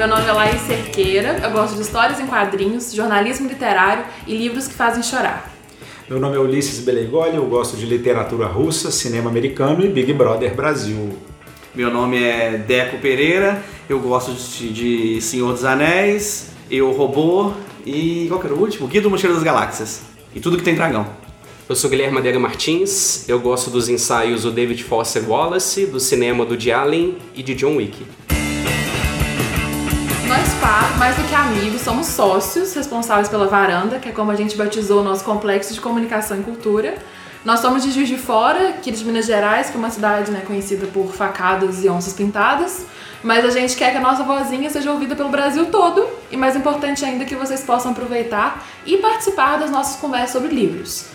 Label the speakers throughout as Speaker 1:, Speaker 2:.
Speaker 1: meu nome é Laís Cerqueira, eu gosto de histórias em quadrinhos, jornalismo literário e livros que fazem chorar.
Speaker 2: Meu nome é Ulisses Belegoli, eu gosto de literatura russa, cinema americano e Big Brother Brasil.
Speaker 3: Meu nome é Deco Pereira, eu gosto de, de Senhor dos Anéis, Eu Robô e qual que era o último? Guia do Mochileiro das Galáxias. E tudo que tem dragão.
Speaker 4: Eu sou Guilherme Madeira Martins, eu gosto dos ensaios do David Foster Wallace, do cinema do de Allen e de John Wick.
Speaker 1: Amigos, somos sócios responsáveis pela Varanda, que é como a gente batizou o nosso complexo de comunicação e cultura. Nós somos de Juiz de Fora, aqui de Minas Gerais, que é uma cidade né, conhecida por facadas e onças pintadas. Mas a gente quer que a nossa vozinha seja ouvida pelo Brasil todo e, mais importante ainda, que vocês possam aproveitar e participar das nossas conversas sobre livros.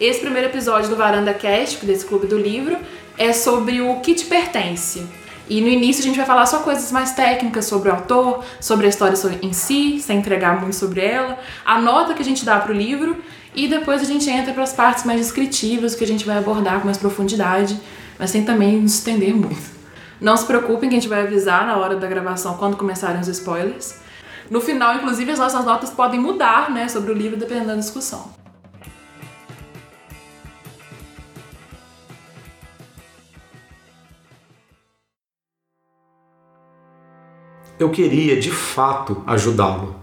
Speaker 1: Esse primeiro episódio do Varanda Cast, desse clube do livro, é sobre o que te pertence. E no início a gente vai falar só coisas mais técnicas sobre o autor, sobre a história em si, sem entregar muito sobre ela, a nota que a gente dá para o livro e depois a gente entra para as partes mais descritivas que a gente vai abordar com mais profundidade, mas sem também nos estender muito. Não se preocupem que a gente vai avisar na hora da gravação quando começarem os spoilers. No final, inclusive, as nossas notas podem mudar né, sobre o livro dependendo da discussão.
Speaker 2: Eu queria, de fato, ajudá-lo,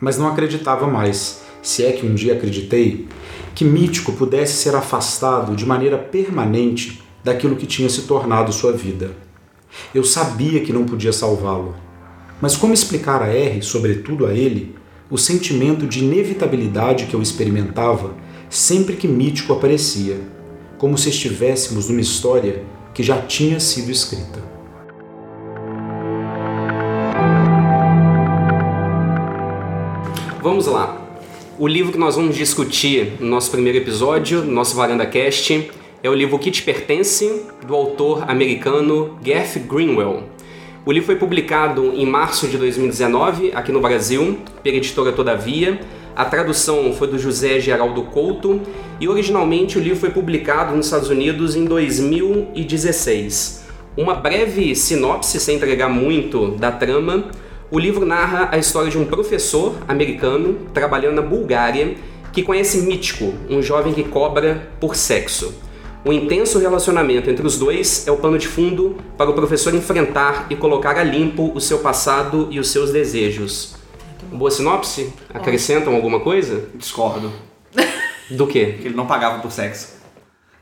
Speaker 2: mas não acreditava mais, se é que um dia acreditei, que Mítico pudesse ser afastado de maneira permanente daquilo que tinha se tornado sua vida. Eu sabia que não podia salvá-lo, mas como explicar a R, sobretudo a ele, o sentimento de inevitabilidade que eu experimentava sempre que Mítico aparecia, como se estivéssemos numa história que já tinha sido escrita.
Speaker 4: Vamos lá. O livro que nós vamos discutir no nosso primeiro episódio, no nosso Varanda Cast, é o livro Que Te Pertence, do autor americano Garth Greenwell. O livro foi publicado em março de 2019, aqui no Brasil, pela editora Todavia. A tradução foi do José Geraldo Couto e originalmente o livro foi publicado nos Estados Unidos em 2016. Uma breve sinopse, sem entregar muito da trama, o livro narra a história de um professor americano trabalhando na Bulgária que conhece Mítico, um jovem que cobra por sexo. O intenso relacionamento entre os dois é o pano de fundo para o professor enfrentar e colocar a limpo o seu passado e os seus desejos. Boa sinopse? Acrescentam alguma coisa?
Speaker 3: Discordo.
Speaker 4: Do quê?
Speaker 3: Que ele não pagava por sexo.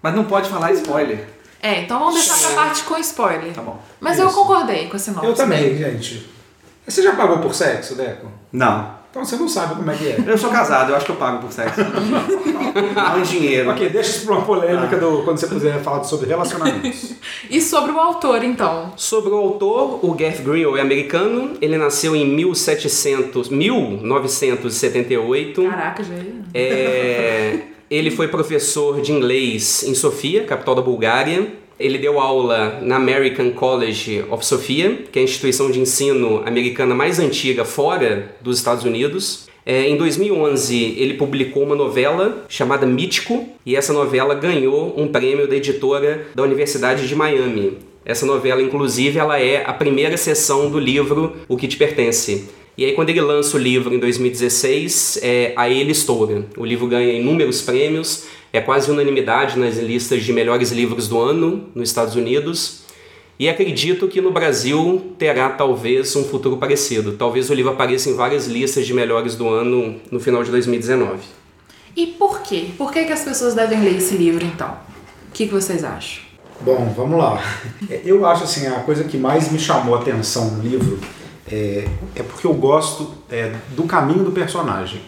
Speaker 3: Mas não pode falar spoiler.
Speaker 1: É, então vamos deixar pra parte com spoiler.
Speaker 3: Tá bom.
Speaker 1: Mas eu concordei com a sinopse.
Speaker 2: Eu também, gente. Você já pagou por sexo, Deco?
Speaker 3: Não.
Speaker 2: Então você não sabe como é que é.
Speaker 3: Eu sou casado, eu acho que eu pago por sexo. não em dinheiro.
Speaker 2: Ok, deixa isso pra uma polêmica do, quando você puder falar sobre relacionamentos.
Speaker 1: E sobre o autor, então?
Speaker 4: Sobre o autor, o Garth Greenwell é americano. Ele nasceu em 1700, 1978.
Speaker 1: Caraca, já ia.
Speaker 4: É, ele foi professor de inglês em Sofia, capital da Bulgária. Ele deu aula na American College of Sofia, que é a instituição de ensino americana mais antiga fora dos Estados Unidos. É, em 2011, ele publicou uma novela chamada Mítico, e essa novela ganhou um prêmio da editora da Universidade de Miami. Essa novela, inclusive, ela é a primeira sessão do livro O Que Te Pertence. E aí, quando ele lança o livro em 2016, é, aí ele estoura. O livro ganha inúmeros prêmios, é quase unanimidade nas listas de melhores livros do ano nos Estados Unidos. E acredito que no Brasil terá talvez um futuro parecido. Talvez o livro apareça em várias listas de melhores do ano no final de 2019.
Speaker 1: E por quê? Por que, que as pessoas devem ler esse livro, então? O que, que vocês acham?
Speaker 2: Bom, vamos lá. Eu acho assim, a coisa que mais me chamou a atenção no livro é, é porque eu gosto é, do caminho do personagem.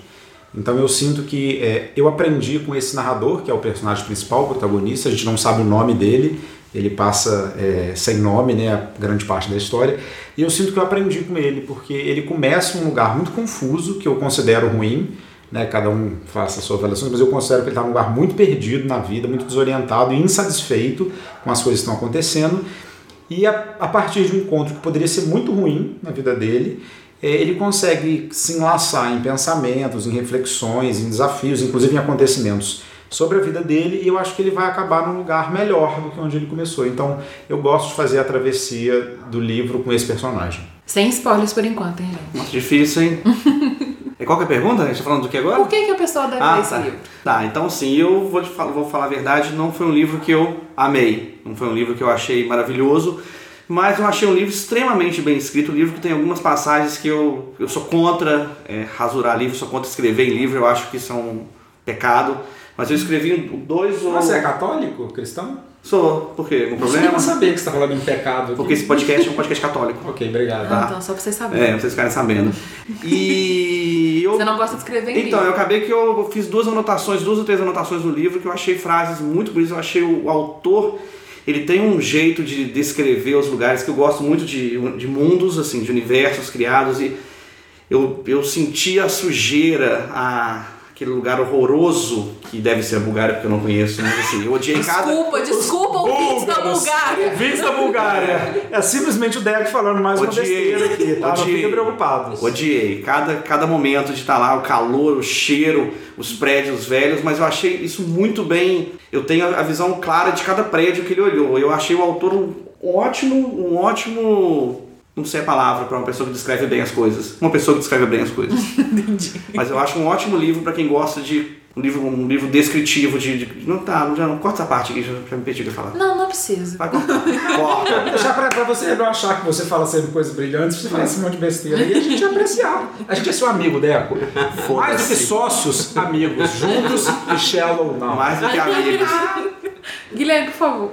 Speaker 2: Então eu sinto que é, eu aprendi com esse narrador, que é o personagem principal, o protagonista, a gente não sabe o nome dele, ele passa é, sem nome, né, a grande parte da história, e eu sinto que eu aprendi com ele, porque ele começa em um lugar muito confuso, que eu considero ruim, né, cada um faça a sua avaliação, mas eu considero que ele está num lugar muito perdido na vida, muito desorientado e insatisfeito com as coisas que estão acontecendo, e a, a partir de um encontro que poderia ser muito ruim na vida dele, eh, ele consegue se enlaçar em pensamentos, em reflexões, em desafios, inclusive em acontecimentos sobre a vida dele, e eu acho que ele vai acabar num lugar melhor do que onde ele começou. Então, eu gosto de fazer a travessia do livro com esse personagem.
Speaker 1: Sem spoilers por enquanto, hein, gente?
Speaker 3: Nossa, difícil, hein? e qual que é a pergunta? A gente tá falando do que agora?
Speaker 1: Por que, que a pessoa deve ler
Speaker 3: Ah,
Speaker 1: esse
Speaker 3: tá.
Speaker 1: livro?
Speaker 3: Tá, então sim, eu vou, te fal- vou falar a verdade, não foi um livro que eu amei, não foi um livro que eu achei maravilhoso, mas eu achei um livro extremamente bem escrito, um livro que tem algumas passagens que eu, eu sou contra é, rasurar livro, sou contra escrever em livro, eu acho que isso é um pecado, mas eu escrevi dois ou...
Speaker 2: Você é católico, cristão?
Speaker 3: Sou, por quê? Algum problema?
Speaker 2: Eu não sabia que você está falando em pecado. aqui.
Speaker 3: Porque esse podcast é um podcast católico.
Speaker 2: Ok, obrigado.
Speaker 3: Tá.
Speaker 1: Ah, então, só pra vocês saberem.
Speaker 3: É, pra vocês ficarem sabendo. E eu
Speaker 1: Você não gosta de escrever em
Speaker 3: Então,
Speaker 1: livro.
Speaker 3: eu acabei que eu fiz duas anotações, duas ou três anotações no livro que eu achei frases muito bonitas. Eu achei o, o autor, ele tem um jeito de descrever os lugares que eu gosto muito de, de mundos, assim, de universos criados e eu, eu senti a sujeira, a, aquele lugar horroroso que deve ser a Bulgária, porque eu não conheço, mas assim, eu odiei cada...
Speaker 1: Desculpa, desculpa ouvintes da. Bulgária.
Speaker 2: Ouvintes da Bulgária. É simplesmente o Derek falando mais uma
Speaker 3: Odiei.
Speaker 2: besteira aqui, tá? Não
Speaker 3: Odiei.
Speaker 2: fiquem preocupados.
Speaker 3: Odiei. Cada, cada momento de estar lá, o calor, o cheiro, os prédios velhos, mas eu achei isso muito bem. Eu tenho a a visão clara de cada prédio que ele olhou. Eu achei o autor um ótimo, um ótimo. Não sei a palavra para uma pessoa que descreve bem as coisas. Uma pessoa que descreve bem as coisas. Mas eu acho um ótimo livro para quem gosta de um livro, um livro descritivo de, de- não tá, já não corta essa parte aqui, já, já me eu ia falar.
Speaker 1: Não, não precisa.
Speaker 3: Vai cortar. Corta.
Speaker 2: Deixar pra, pra você não achar que você fala sempre coisas brilhantes, você fala esse monte de besteira e a gente apreciar. A gente é seu amigo, Deco. Mais do que sócios, amigos. Juntos e shallow não.
Speaker 3: Mais do que amigos.
Speaker 1: Guilherme, por favor.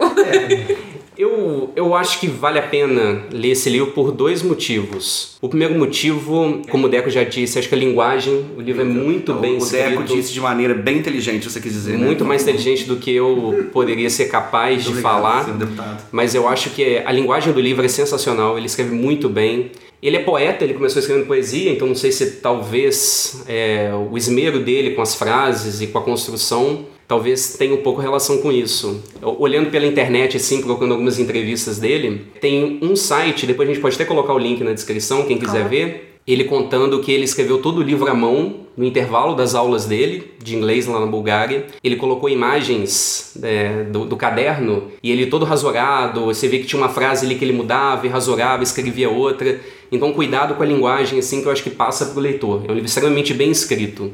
Speaker 4: Eu, eu acho que vale a pena ler esse livro por dois motivos. O primeiro motivo, como o Deco já disse, acho que a linguagem, o livro é muito bem
Speaker 3: o Deco
Speaker 4: escrito.
Speaker 3: disse de maneira bem inteligente, você quis dizer, né?
Speaker 4: Muito mais inteligente do que eu poderia ser capaz de
Speaker 3: Obrigado,
Speaker 4: falar.
Speaker 3: deputado.
Speaker 4: Mas eu acho que a linguagem do livro é sensacional, ele escreve muito bem. Ele é poeta, ele começou escrevendo poesia, então não sei se talvez é, o esmero dele com as frases e com a construção talvez tenha um pouco relação com isso. Olhando pela internet, assim, procurando algumas entrevistas dele, tem um site, depois a gente pode até colocar o link na descrição, quem quiser
Speaker 1: Coloca.
Speaker 4: ver, ele contando que ele escreveu todo o livro à mão no intervalo das aulas dele, de inglês lá na Bulgária. Ele colocou imagens é, do, do caderno e ele todo rasurado. Você vê que tinha uma frase ali que ele mudava e rasurava, escrevia outra. Então, cuidado com a linguagem, assim, que eu acho que passa para o leitor. É um livro extremamente bem escrito.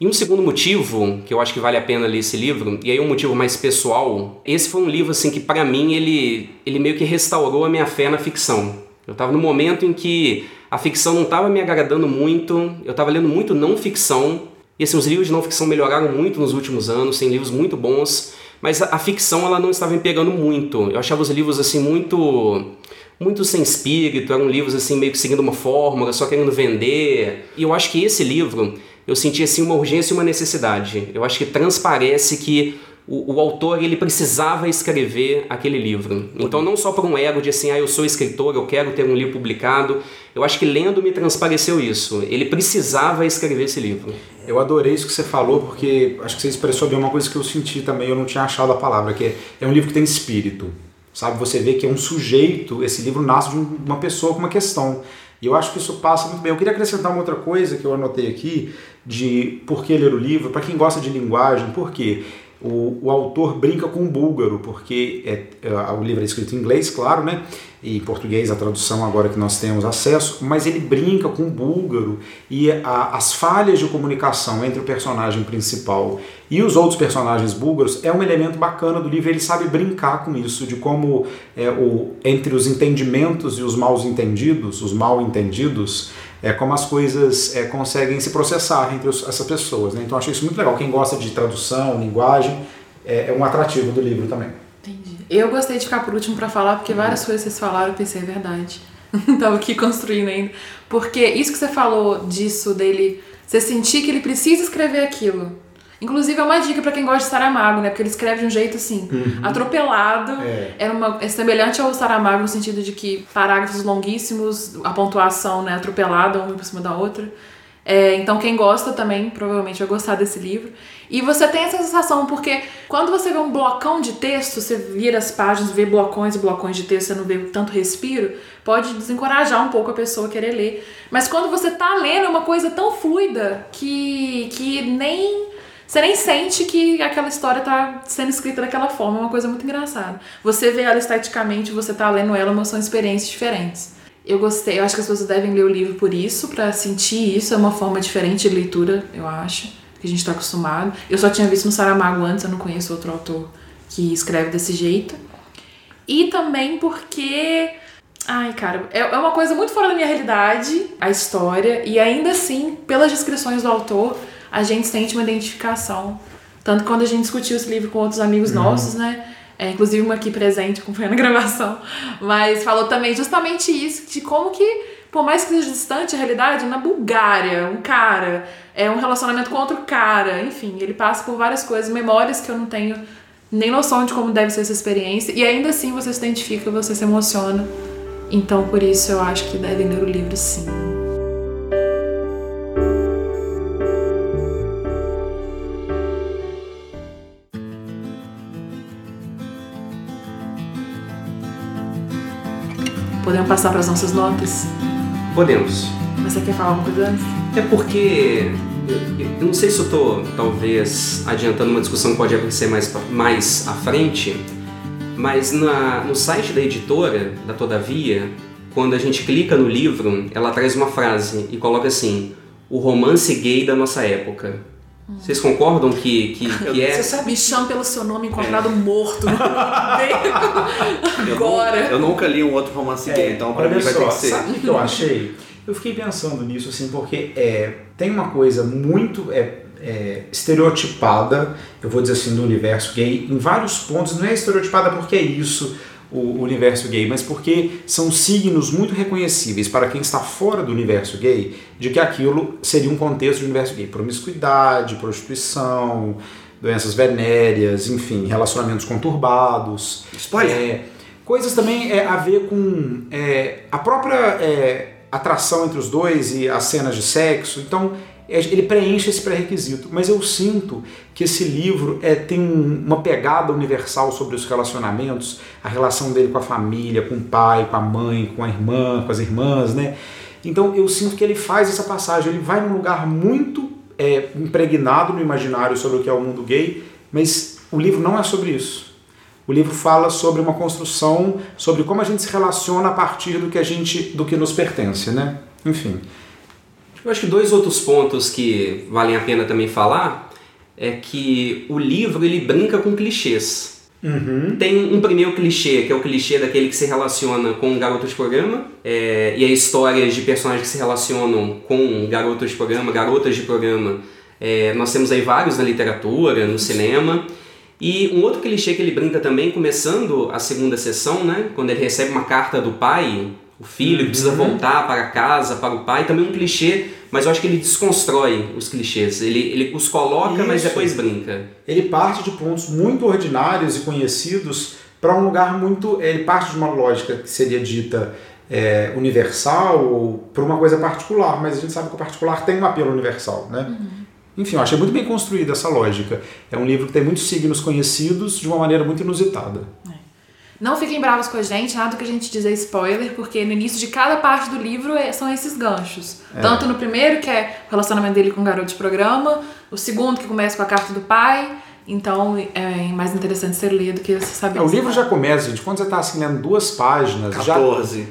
Speaker 4: E um segundo motivo que eu acho que vale a pena ler esse livro, e aí um motivo mais pessoal, esse foi um livro assim que para mim ele, ele meio que restaurou a minha fé na ficção. Eu estava no momento em que a ficção não estava me agradando muito, eu estava lendo muito não ficção, e assim, os livros de não ficção melhoraram muito nos últimos anos, tem livros muito bons, mas a, a ficção ela não estava me pegando muito. Eu achava os livros assim muito muito sem espírito, eram livros assim meio que seguindo uma fórmula, só querendo vender. E eu acho que esse livro eu senti assim uma urgência e uma necessidade. Eu acho que transparece que o, o, autor ele precisava escrever aquele livro. Então não só por um ego de assim, ah, eu sou escritor, eu quero ter um livro publicado. Eu acho que lendo me transpareceu isso. Ele precisava escrever esse livro.
Speaker 2: Eu adorei isso que você falou, porque acho que você expressou bem uma coisa que eu senti também, eu não tinha achado a palavra, que é, é um livro que tem espírito. Sabe, você vê que é um sujeito, esse livro nasce de uma pessoa com uma questão. E eu acho que isso passa muito bem. Eu queria acrescentar uma outra coisa que eu anotei aqui, de por que ler o livro, para quem gosta de linguagem, por quê? O, o, autor brinca com o búlgaro, porque é, é, o livro é escrito em inglês, claro, né? E em português a tradução agora que nós temos acesso, mas ele brinca com o búlgaro e a, as falhas de comunicação entre o personagem principal e os outros personagens búlgaros é um elemento bacana do livro. Ele sabe brincar com isso, de como é, o, entre os entendimentos e os mal entendidos, os mal entendidos, é como as coisas é, conseguem se processar entre os, essas pessoas. Né? Então, achei isso muito legal. Quem gosta de tradução, linguagem, é, é um atrativo do livro também.
Speaker 1: Entendi. Eu gostei de ficar por último para falar, porque várias coisas vocês falaram, eu pensei, é verdade. Tava aqui construindo ainda. Porque isso que você falou disso, dele, você sentir que ele precisa escrever aquilo. Inclusive é uma dica para quem gosta de Saramago, né? Porque ele escreve de um jeito assim, uhum. atropelado. É. Era uma, é semelhante ao Saramago no sentido de que parágrafos longuíssimos, a pontuação né, atropelada, uma por cima da outra. É, então quem gosta também provavelmente vai gostar desse livro. E você tem essa sensação, porque quando você vê um blocão de texto, você vira as páginas, vê blocões e blocões de texto, você não vê tanto respiro, pode desencorajar um pouco a pessoa a querer ler. Mas quando você tá lendo é uma coisa tão fluida que, que nem você nem sente que aquela história tá sendo escrita daquela forma, é uma coisa muito engraçada. Você vê ela esteticamente, você tá lendo ela, mas são experiências diferentes. Eu gostei, eu acho que as pessoas devem ler o livro por isso, para sentir isso. É uma forma diferente de leitura, eu acho, que a gente está acostumado. Eu só tinha visto no Saramago antes, eu não conheço outro autor que escreve desse jeito. E também porque. Ai, cara, é é uma coisa muito fora da minha realidade, a história, e ainda assim, pelas descrições do autor, a gente sente uma identificação. Tanto quando a gente discutiu esse livro com outros amigos nossos, né? É, inclusive uma aqui presente, acompanhando a gravação, mas falou também justamente isso, de como que, por mais que seja distante a realidade, na Bulgária, um cara, é um relacionamento com outro cara, enfim, ele passa por várias coisas, memórias que eu não tenho nem noção de como deve ser essa experiência, e ainda assim você se identifica, você se emociona. Então, por isso eu acho que devem ler o livro sim. Podemos passar para as nossas notas?
Speaker 4: Podemos.
Speaker 1: Mas você quer falar alguma coisa antes?
Speaker 4: É porque eu, eu não sei se eu tô talvez adiantando uma discussão que pode acontecer mais, mais à frente, mas na, no site da editora, da Todavia, quando a gente clica no livro, ela traz uma frase e coloca assim: o romance gay da nossa época. Vocês concordam que, que, que é?
Speaker 1: Você sabe, me chama pelo seu nome encontrado morto no beco.
Speaker 3: Eu
Speaker 1: Agora.
Speaker 3: nu- Eu nunca li um outro romance gay, então pra mim vai ter
Speaker 2: só,
Speaker 3: que ser.
Speaker 2: sabe o que eu achei? Eu fiquei pensando nisso, assim, porque é, tem uma coisa muito é, é, estereotipada, eu vou dizer assim, do universo gay, em vários pontos. Não é estereotipada porque é isso o, universo gay, mas porque são signos muito reconhecíveis para quem está fora do universo gay de que aquilo seria um contexto do universo gay. Promiscuidade, prostituição, doenças venéreas, enfim, relacionamentos conturbados.
Speaker 3: Spoiler.
Speaker 2: É, coisas também é, a ver com é, a própria é, atração entre os dois e as cenas de sexo. Então, ele preenche esse pré-requisito. Mas eu sinto que esse livro é, tem um- uma pegada universal sobre os relacionamentos, a relação dele com a família, com o pai, com a mãe, com a irmã, com as irmãs, né? Então eu sinto que ele faz essa passagem, ele vai num lugar muito é, impregnado no imaginário sobre o que é o mundo gay, mas o livro não é sobre isso. O livro fala sobre uma construção, sobre como a gente se relaciona a partir do que a gente, do que nos pertence, né? Enfim.
Speaker 4: Eu acho que dois outros pontos que valem a pena também falar é que o livro ele brinca com clichês. Tem um primeiro clichê, que é o clichê daquele que se relaciona com um garoto de programa, é, e a história de personagens que se relacionam com garotos de programa, garotas de programa. É, nós temos aí vários na literatura, no cinema. E um outro clichê que ele brinca também, começando a segunda sessão, né? Quando ele recebe uma carta do pai, o filho que precisa voltar para casa, para o pai, também um clichê, mas eu acho que ele desconstrói os clichês. Ele, ele os coloca, mas
Speaker 2: Isso.
Speaker 4: depois brinca.
Speaker 2: Ele parte de pontos muito ordinários e conhecidos para um lugar muito. Ele parte de uma lógica que seria dita é, universal ou para uma coisa particular, mas a gente sabe que o particular tem um apelo universal, né? Enfim, eu achei muito bem construída essa lógica. É um livro que tem muitos signos conhecidos de uma maneira muito inusitada.
Speaker 1: Não fiquem bravos com a gente, nada do que a gente dizer spoiler, porque no início de cada parte do livro é- são esses ganchos. Tanto no primeiro, que é o relacionamento dele com o garoto de programa, o segundo, que começa com a carta do pai. Então é mais interessante ser lido que você saber.
Speaker 2: É, o livro
Speaker 1: vai.
Speaker 2: já começa, gente, quando você está assim, lendo duas páginas, já
Speaker 3: 14.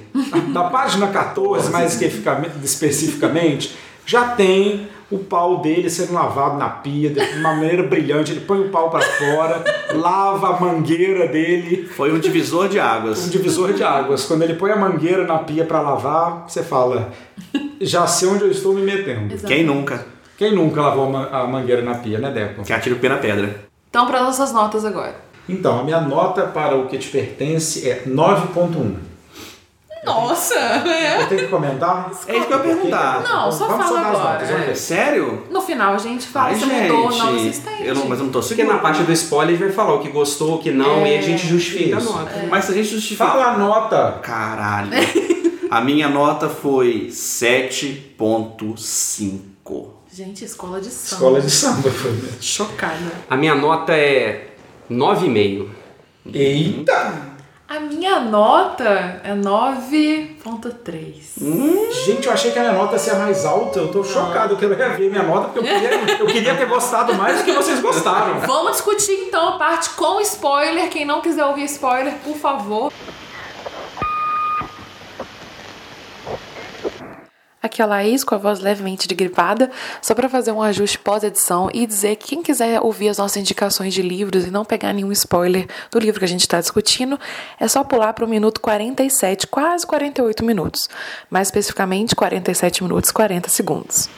Speaker 2: Da página 14, mais especificamente- especificamente, já tem o pau dele sendo lavado na pia de uma maneira brilhante. Ele põe o pau para fora, lava a mangueira dele,
Speaker 3: Foi um divisor de
Speaker 2: um
Speaker 3: águas.
Speaker 2: divisor de águas. Quando ele põe a mangueira na pia para lavar, você fala: já sei onde eu estou me metendo.
Speaker 1: Exato.
Speaker 3: Quem nunca?
Speaker 2: Quem nunca lavou a mangueira na pia, né, Deco?
Speaker 3: Que atira o pé na pedra.
Speaker 1: Então, para nossas notas agora.
Speaker 2: Então, a minha nota para o que te pertence é 9.1.
Speaker 1: Nossa! É.
Speaker 2: Eu tenho que comentar?
Speaker 3: É isso que eu ia perguntar.
Speaker 1: Não, só
Speaker 2: Vamos
Speaker 1: fala agora,
Speaker 2: notas,
Speaker 1: é.
Speaker 3: Sério?
Speaker 1: No final a gente fala
Speaker 3: Ai,
Speaker 1: se mudou ou não
Speaker 3: gente.
Speaker 1: existente.
Speaker 3: Eu não, mas eu não tô
Speaker 4: Porque
Speaker 3: seguro.
Speaker 4: na parte do spoiler a gente vai falar o que gostou, o que não, e a gente justifica
Speaker 2: Isso.
Speaker 4: a nota.
Speaker 3: Mas se a gente justificar.
Speaker 2: Fala a nota.
Speaker 3: Caralho. A minha nota foi 7.5.
Speaker 1: Gente, escola de samba.
Speaker 2: Escola de samba foi mesmo.
Speaker 1: Chocada.
Speaker 4: A minha nota é 9,5.
Speaker 2: Eita!
Speaker 1: A minha nota é 9.3.
Speaker 2: Gente, eu achei que a minha nota ia ser a mais alta. Eu tô chocado. Eu quero rever minha nota porque eu queria, eu queria ter gostado mais do que vocês gostaram.
Speaker 1: Vamos discutir então a parte com spoiler. Quem não quiser ouvir spoiler, por favor.
Speaker 5: Aqui a Laís com a voz levemente gripada, só para fazer um ajuste pós-edição e dizer que quem quiser ouvir as nossas indicações de livros e não pegar nenhum spoiler do livro que a gente está discutindo, é só pular para o minuto 47, quase 48 minutos. Mais especificamente, 47 minutos e 40 segundos.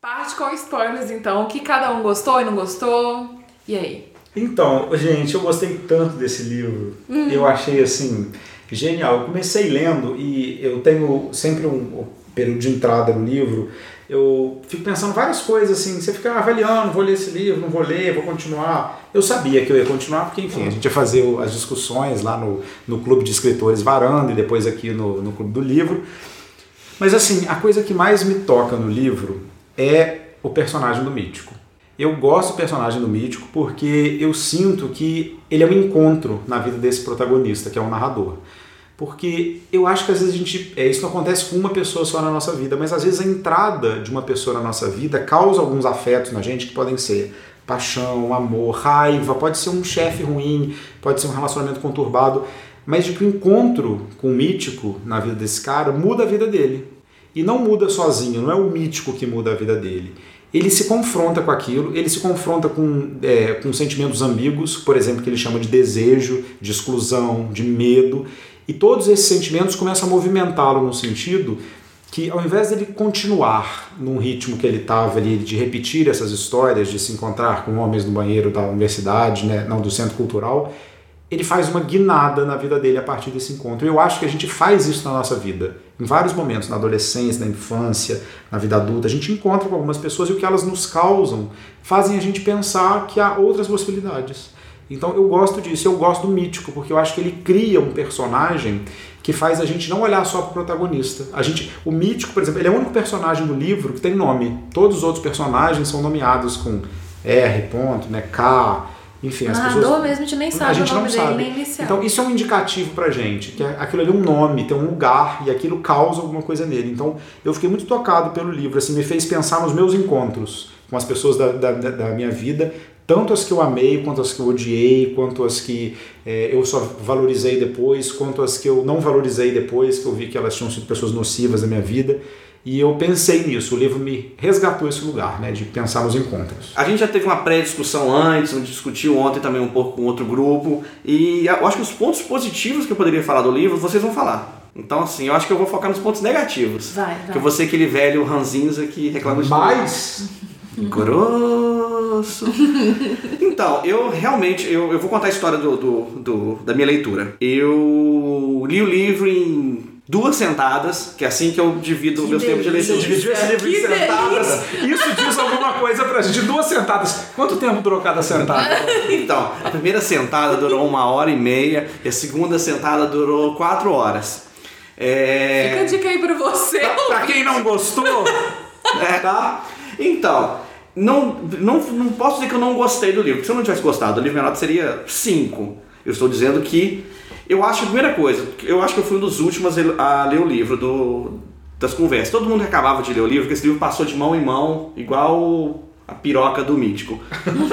Speaker 1: Parte com spoilers, então. O que cada um gostou e não gostou? E aí?
Speaker 2: Então, gente, eu gostei tanto desse livro. Eu achei assim genial. Eu comecei lendo e eu tenho sempre um, um período de entrada no livro. Eu fico pensando várias coisas assim. Você fica avaliando, vou ler esse livro, não vou ler, vou continuar. Eu sabia que eu ia continuar porque, enfim, a gente ia fazer as discussões lá no, no clube de escritores Varanda e depois aqui no, no clube do livro. Mas assim, a coisa que mais me toca no livro é o personagem do mítico. Eu gosto do personagem do mítico porque eu sinto que ele é um encontro na vida desse protagonista, que é o narrador. Porque eu acho que às vezes a gente. É, isso não acontece com uma pessoa só na nossa vida, mas às vezes a entrada de uma pessoa na nossa vida causa alguns afetos na gente que podem ser paixão, amor, raiva, pode ser um chefe ruim, pode ser um relacionamento conturbado, mas de que o encontro com o mítico na vida desse cara muda a vida dele. E não muda sozinho, não é o mítico que muda a vida dele. Ele se confronta com aquilo, ele se confronta com, é, com sentimentos ambíguos, por exemplo, que ele chama de desejo, de exclusão, de medo, e todos esses sentimentos começam a movimentá-lo no sentido que ao invés dele continuar num ritmo que ele estava ali, de repetir essas histórias, de se encontrar com homens no banheiro da universidade, né, não do centro cultural, ele faz uma guinada na vida dele a partir desse encontro. Eu acho que a gente faz isso na nossa vida, em vários momentos, na adolescência, na infância, na vida adulta. A gente encontra com algumas pessoas e o que elas nos causam fazem a gente pensar que há outras possibilidades. Então eu gosto disso, eu gosto do mítico, porque eu acho que ele cria um personagem que faz a gente não olhar só para o protagonista. A gente, o mítico, por exemplo, ele é o único personagem do livro que tem nome. Todos os outros personagens são nomeados com R, ponto, né, K, enfim, as
Speaker 1: Narrador
Speaker 2: pessoas
Speaker 1: mesmo, a gente nem
Speaker 2: a
Speaker 1: sabe
Speaker 2: gente
Speaker 1: o
Speaker 2: não
Speaker 1: nome dele,
Speaker 2: sabe.
Speaker 1: nem inicial.
Speaker 2: Então isso é um indicativo pra gente, que aquilo ali é um nome, tem um lugar e aquilo causa alguma coisa nele. Então eu fiquei muito tocado pelo livro, assim, me fez pensar nos meus encontros com as pessoas da, da, da minha vida, tanto as que eu amei, quanto as que eu odiei, quanto as que eh, eu só valorizei depois, quanto as que eu não valorizei depois, que eu vi que elas tinham sido pessoas nocivas na minha vida. E eu pensei nisso, o livro me resgatou esse lugar, né, de pensar nos encontros.
Speaker 3: A gente já teve uma pré-discussão antes, a gente discutiu ontem também um pouco com outro grupo, e eu acho que os pontos positivos que eu poderia falar do livro, vocês vão falar. Então, assim, eu acho que eu vou focar nos pontos negativos.
Speaker 1: Vai, vai.
Speaker 3: Que eu vou ser aquele velho ranzinza que reclama de tudo.
Speaker 2: Mas
Speaker 3: Grosso. Então, eu realmente, eu, eu vou contar a história do, do, do- da minha leitura. Eu li o livro em duas sentadas, que é assim que eu divido meus tempos de leitura.
Speaker 2: dividiu esse livro em sentadas. Isso diz alguma coisa pra gente. Duas sentadas. Quanto tempo durou cada sentada?
Speaker 3: Então, a primeira sentada durou uma hora e meia e a segunda sentada durou quatro horas. É...
Speaker 1: Fica a dica aí pra você.
Speaker 2: pra quem não gostou,
Speaker 3: É, tá? Então, não, não, não posso dizer que eu não gostei do livro. porque Se eu não tivesse gostado, o livro minha nota seria 5. Eu estou dizendo que eu acho, a primeira coisa, eu acho que eu fui um dos últimos a ler o livro do, das conversas. Todo mundo acabava de ler o livro, que esse livro passou de mão em mão, igual a piroca do mítico.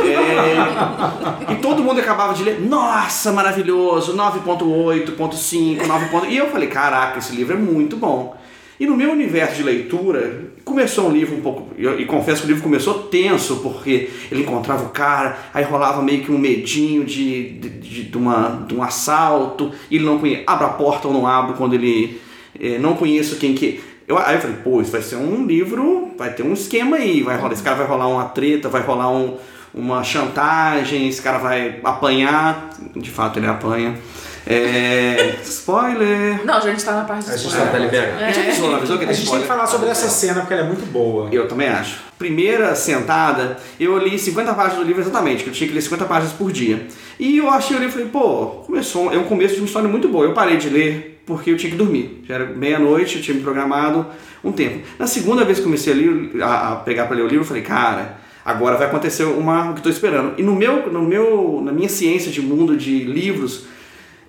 Speaker 3: É, e todo mundo acabava de ler, nossa, maravilhoso, 9.8, 9.5, 9. ponto-" E eu falei, caraca, esse livro é muito bom. E no meu universo de leitura, começou um livro um pouco. E, confesso que o livro começou tenso, porque ele encontrava o cara, aí rolava meio que um medinho de, de, de, de uma, de um assalto, e ele não conhecia. Abre a porta ou não abre quando ele. eh, não conheço quem que. Eu, aí eu falei, pô, isso vai ser um livro, vai ter um esquema aí, vai rolar, esse cara vai rolar uma treta, vai rolar um, uma chantagem, esse cara vai apanhar, de fato ele apanha. É, spoiler!
Speaker 1: Não, a gente tá na parte
Speaker 2: A
Speaker 1: do
Speaker 2: gente
Speaker 1: spoiler.
Speaker 4: Tá liberado.
Speaker 3: A gente avisou, não avisou que
Speaker 2: a
Speaker 3: tem
Speaker 2: gente tem que
Speaker 3: spoiler?
Speaker 2: falar sobre essa cena porque ela é muito boa.
Speaker 3: Eu também acho. Primeira sentada, eu li 50 páginas do livro exatamente, que eu tinha que ler 50 páginas por dia. E eu achei o livro e falei, pô, começou, é um começo de uma história muito boa. Eu parei de ler porque eu tinha que dormir. Já era meia-noite, eu tinha me programado um tempo. Na segunda vez que comecei a, ler, a, a pegar para ler o livro, eu falei, cara, agora vai acontecer uma, o que estou esperando. E no meu, no meu, na minha ciência de mundo de livros,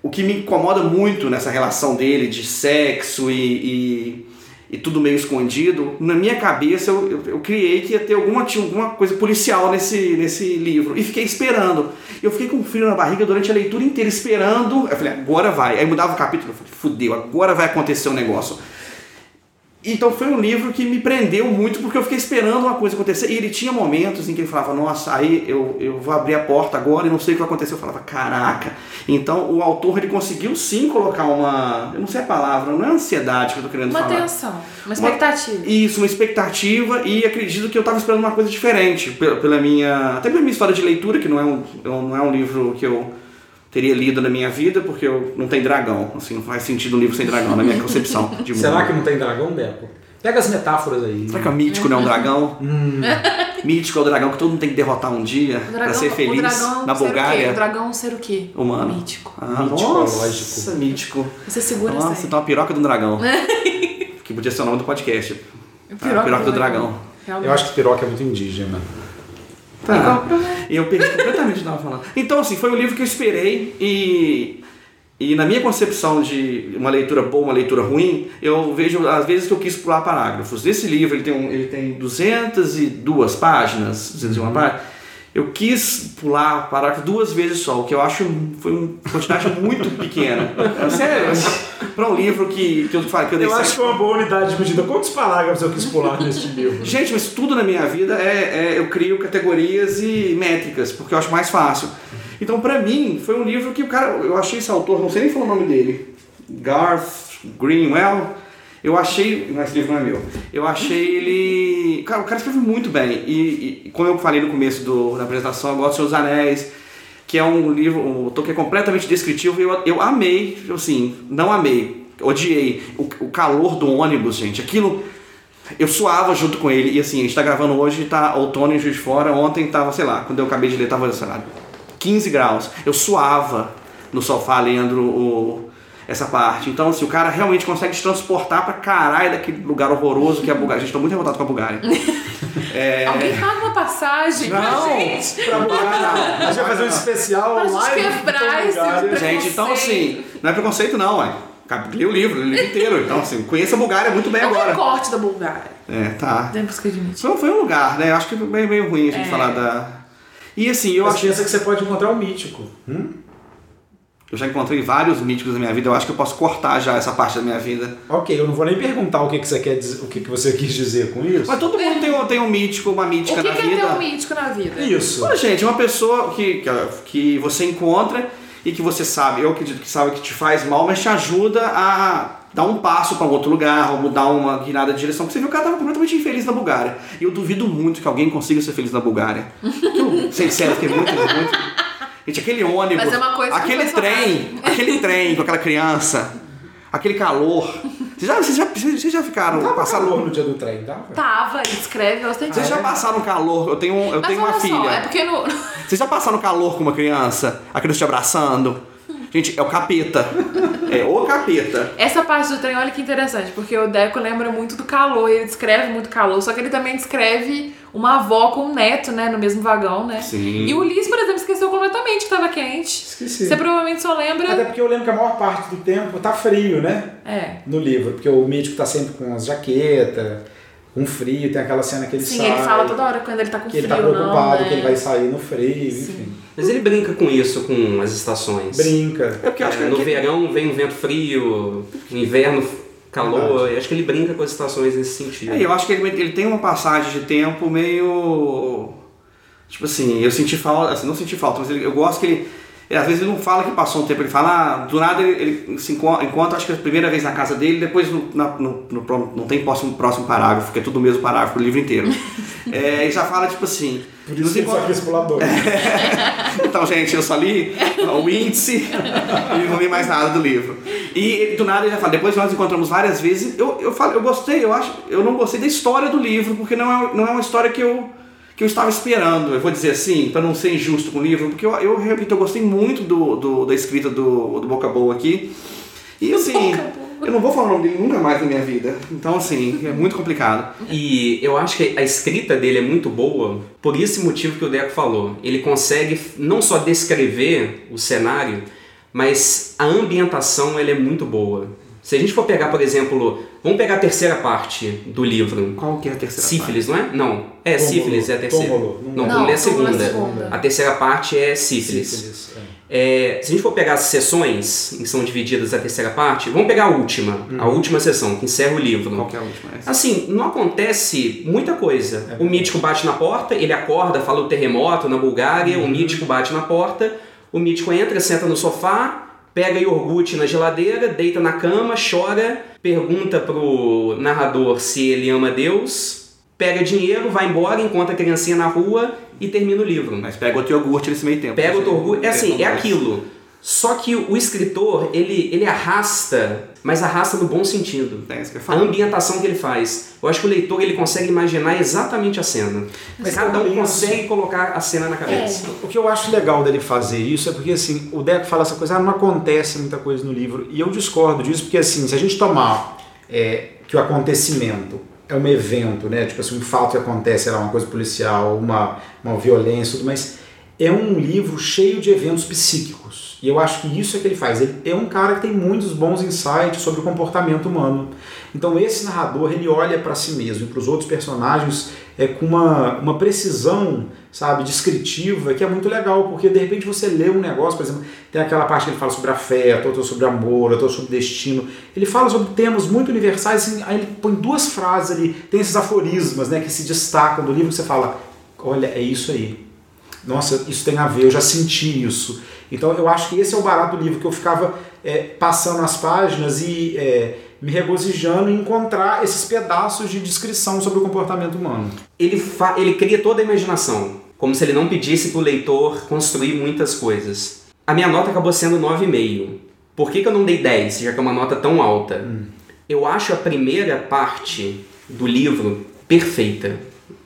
Speaker 3: o que me incomoda muito nessa relação dele de sexo e, e, e tudo meio escondido, na minha cabeça eu, eu, eu, criei que ia ter alguma, tinha alguma coisa policial nesse, nesse livro. E fiquei esperando. Eu fiquei com frio na barriga durante a leitura inteira, esperando. Eu falei, agora vai. Aí mudava o capítulo, eu falei, fudeu, agora vai acontecer um negócio. Então foi um livro que me prendeu muito porque eu fiquei esperando uma coisa acontecer. E ele tinha momentos em que ele falava, nossa, aí eu, eu vou abrir a porta agora e não sei o que vai acontecer. Eu falava, caraca. Então o autor ele conseguiu sim colocar uma. Eu não sei a palavra, não é ansiedade que eu tô querendo
Speaker 1: uma
Speaker 3: falar.
Speaker 1: Uma tensão, uma expectativa.
Speaker 3: Uma, isso, uma expectativa e acredito que eu estava esperando uma coisa diferente. Pela, pela minha. Até pela minha história de leitura, que não é um, não é um livro que eu teria lido na minha vida, porque eu não tem dragão. Assim, não faz sentido um livro sem dragão, na minha concepção de mundo.
Speaker 2: Será que não tem dragão, Beco? Pega as metáforas aí.
Speaker 3: Será que o mítico não é um dragão? Hum. mítico é o dragão que todo mundo tem que derrotar um dia para ser feliz na Bulgária.
Speaker 1: O, o dragão ser o quê?
Speaker 3: Humano.
Speaker 1: Mítico.
Speaker 3: Ah, mítico, nossa, lógico. mítico.
Speaker 1: Você segura
Speaker 3: Nossa,
Speaker 1: essa
Speaker 3: então a piroca do dragão. que podia ser o nome do podcast.
Speaker 1: Piroca,
Speaker 3: a piroca do dragão.
Speaker 1: dragão.
Speaker 2: Eu acho que piroca é muito indígena.
Speaker 3: Tá. E eu perdi completamente o que estava falando. Então, assim, foi um livro que eu esperei e, e na minha concepção de uma leitura boa, uma leitura ruim, eu vejo às vezes que eu quis pular parágrafos. Esse livro ele tem, um, ele tem 202 páginas, 201 uhum. páginas. Eu quis pular parágrafo duas vezes só, o que eu acho foi uma quantidade muito pequena. Sério, para um livro que, que eu falo que eu dei
Speaker 2: Eu acho que foi uma boa unidade de medida. Quantos parágrafos eu quis pular neste livro?
Speaker 3: Gente, mas tudo na minha vida é, é eu crio categorias e métricas, porque eu acho mais fácil. Então, para mim, foi um livro que o cara, eu achei esse autor, não sei nem falar o nome dele, Garth Greenwell eu achei. Não, esse livro não é meu. Eu achei ele. Cara, o cara escreve muito bem. E, e como eu falei no começo do, da apresentação, eu gosto de Seus Anéis, que é um livro, um que é completamente descritivo. Eu, eu amei, assim, não amei, odiei. O, o calor do ônibus, gente. Aquilo. Eu suava junto com ele. E assim, a gente tá gravando hoje, tá outono em Juiz de Fora. Ontem tava, sei lá, quando eu acabei de ler, tava, sei lá, 15 graus. Eu suava no sofá lendo o essa parte. Então, assim, o cara realmente consegue te transportar pra caralho daquele lugar horroroso que é a Bulgária. Gente, tô muito revoltado com a Bulgária.
Speaker 1: é... Alguém paga uma passagem
Speaker 3: não,
Speaker 1: pra gente?
Speaker 3: Pra Bulgária.
Speaker 2: A gente vai fazer um especial
Speaker 1: pra
Speaker 2: live.
Speaker 1: Gente quebrar esse
Speaker 3: gente, então assim, não é preconceito não, ué. Lê o livro, lê o livro inteiro. Então, assim, conheça a Bulgária muito bem
Speaker 1: não
Speaker 3: agora.
Speaker 1: Não corte da Bulgária.
Speaker 3: É, tá.
Speaker 1: Tempos que admite.
Speaker 3: Foi, foi um lugar, né? Acho que é meio, meio ruim a gente é. falar da... E assim, eu
Speaker 2: Mas
Speaker 3: acho...
Speaker 2: pensa que você pode encontrar um mítico. Hum?
Speaker 3: Eu já encontrei vários míticos na minha vida, eu acho que eu posso cortar já essa parte da minha vida.
Speaker 2: Ok, eu não vou nem perguntar o que, que você quer dizer, o que, que você quis dizer com isso.
Speaker 3: Mas todo mundo tem um, tem um mítico, uma mítica
Speaker 1: o que
Speaker 3: na
Speaker 1: que
Speaker 3: vida.
Speaker 1: O que é ter um mítico na vida?
Speaker 2: Isso.
Speaker 3: Olha, gente, uma pessoa que, que, que você encontra e que você sabe, eu acredito que sabe que te faz mal, mas te ajuda a dar um passo para outro lugar, ou mudar uma guinada de direção. Porque você viu que o cara estava completamente infeliz na Bulgária. E eu duvido muito que alguém consiga ser feliz na Bulgária. Eu, sério, fiquei muito, muito Gente, aquele ônibus,
Speaker 1: Mas é uma coisa
Speaker 3: aquele trem, aquele trem com aquela criança, aquele calor. Vocês já, vocês já, vocês já ficaram.
Speaker 2: Tava
Speaker 3: passaram...
Speaker 2: calor no dia do trem, tava?
Speaker 1: Tava, ele escreve bastante.
Speaker 3: Vocês já passaram calor? Eu tenho, eu
Speaker 1: Mas
Speaker 3: tenho uma
Speaker 1: olha
Speaker 3: filha.
Speaker 1: Só, é porque no.
Speaker 3: Vocês já passaram calor com uma criança? A criança te abraçando? Gente, é o capeta. É o capeta.
Speaker 1: Essa parte do trem, olha que interessante, porque o Deco lembra muito do calor, ele descreve muito calor, só que ele também descreve uma avó com um neto, né, no mesmo vagão, né?
Speaker 3: Sim.
Speaker 1: E o Liz, por exemplo, esqueceu completamente que tava quente.
Speaker 2: Esqueci.
Speaker 1: Você provavelmente só lembra.
Speaker 2: Até porque eu lembro que a maior parte do tempo tá frio, né?
Speaker 1: É.
Speaker 2: No livro, porque o médico tá sempre com as jaquetas, com frio, tem aquela cena que ele
Speaker 1: Sim,
Speaker 2: sai.
Speaker 1: ele fala toda hora quando ele tá com
Speaker 2: que
Speaker 1: frio,
Speaker 2: ele tá preocupado
Speaker 1: não, né?
Speaker 2: que ele vai sair no frio,
Speaker 1: Sim.
Speaker 2: enfim.
Speaker 4: Mas ele brinca com isso, com as estações.
Speaker 2: Brinca.
Speaker 3: É porque eu acho
Speaker 4: É,
Speaker 3: que
Speaker 4: no
Speaker 3: que-
Speaker 4: verão vem um vento frio, no inverno calor. Eu acho que ele brinca com as estações nesse sentido.
Speaker 3: É, eu acho que ele, ele tem uma passagem de tempo meio. Tipo assim, eu senti falta, assim, não senti falta, mas ele- eu gosto que ele. Ele, às vezes ele não fala que passou um tempo, ele fala, ah, do nada ele, ele se encontra, encontra, acho que é a primeira vez na casa dele, depois no, na- no- no não tem próximo, próximo parágrafo, que é tudo o mesmo parágrafo, o livro inteiro. é, e já fala, tipo assim.
Speaker 2: Por isso que ele
Speaker 3: encontra-
Speaker 2: pulador.
Speaker 3: então, gente, eu só li o índice e não li mais nada do livro. E ele, do nada ele já fala, depois nós encontramos várias vezes. Eu, eu, falo, eu gostei, eu acho, eu não gostei da história do livro, porque não é, não é uma história que eu, que eu estava esperando, eu vou dizer assim, para não ser injusto com o livro, porque eu, eu realmente eu gostei muito do, do, da escrita do, do Boca Boa aqui. E assim, eu não vou falar o nome dele nunca mais na minha vida. Então, assim, é muito complicado.
Speaker 4: E eu acho que a escrita dele é muito boa por esse motivo que o Deco falou. Ele consegue não só descrever o cenário, mas a ambientação ela é muito boa. Se a gente for pegar, por exemplo, vamos pegar a terceira parte do livro.
Speaker 3: Qual que é a terceira
Speaker 4: Sífilis, não é? Não. É,
Speaker 2: Túmulo.
Speaker 4: sífilis é a terceira. Não,
Speaker 1: Não,
Speaker 4: túmulo é a
Speaker 1: é
Speaker 4: segunda.
Speaker 1: segunda.
Speaker 4: A terceira parte é sífilis.
Speaker 2: Sífilis, é.
Speaker 4: É, se a gente for pegar as sessões que são divididas a terceira parte, vamos pegar a última, a última sessão, que encerra o livro.
Speaker 3: Qual que é a última? Essa.
Speaker 4: Assim, não acontece muita coisa. O mítico bate na porta, ele acorda, fala o terremoto na Bulgária, o mítico bate na porta, o mítico entra, senta no sofá, pega iogurte na geladeira, deita na cama, chora, pergunta pro narrador se ele ama Deus, pega dinheiro, vai embora, encontra a criancinha na rua e termina o livro.
Speaker 3: Mas pega outro iogurte nesse meio tempo.
Speaker 4: Pega o teu orgulho. É assim, é aquilo. Só que o escritor, ele, ele arrasta, mas arrasta no bom sentido.
Speaker 3: É isso que eu
Speaker 4: A
Speaker 3: falo.
Speaker 4: ambientação que ele faz. Eu acho que o leitor ele consegue imaginar exatamente a cena.
Speaker 2: Mas
Speaker 4: Cada um consegue colocar a cena na cabeça.
Speaker 2: O que eu acho legal dele fazer isso é porque assim, o Deco fala essa coisa, ah, não acontece muita coisa no livro. E eu discordo disso, porque assim, se a gente tomar é, que o acontecimento é um evento, né? Tipo assim, um fato que acontece, lá, uma coisa policial, uma, uma violência, tudo, mas é um livro cheio de eventos psíquicos. E eu acho que isso é que ele faz. Ele é um cara que tem muitos bons insights sobre o comportamento humano. Então esse narrador, ele olha para si mesmo e para os outros personagens é, com uma, uma precisão, sabe, descritiva, que é muito legal, porque de repente você lê um negócio, por exemplo, tem aquela parte que ele fala sobre afeto, outra sobre amor, outra sobre destino. Ele fala sobre temas muito universais, assim, aí ele põe duas frases ali, tem esses aforismas, né, que se destacam do livro, que você fala, olha, é isso aí. Nossa, isso tem a ver, eu já senti isso. Então eu acho que esse é o barato do livro, que eu ficava é, passando as páginas e é, me regozijando em encontrar esses pedaços de descrição sobre o comportamento humano.
Speaker 4: Ele, fa- ele cria toda a imaginação, como se ele não pedisse pro leitor construir muitas coisas. A minha nota acabou sendo 9,5. Por que, que eu não dei 10, já que é uma nota tão alta? Eu acho a primeira parte do livro perfeita.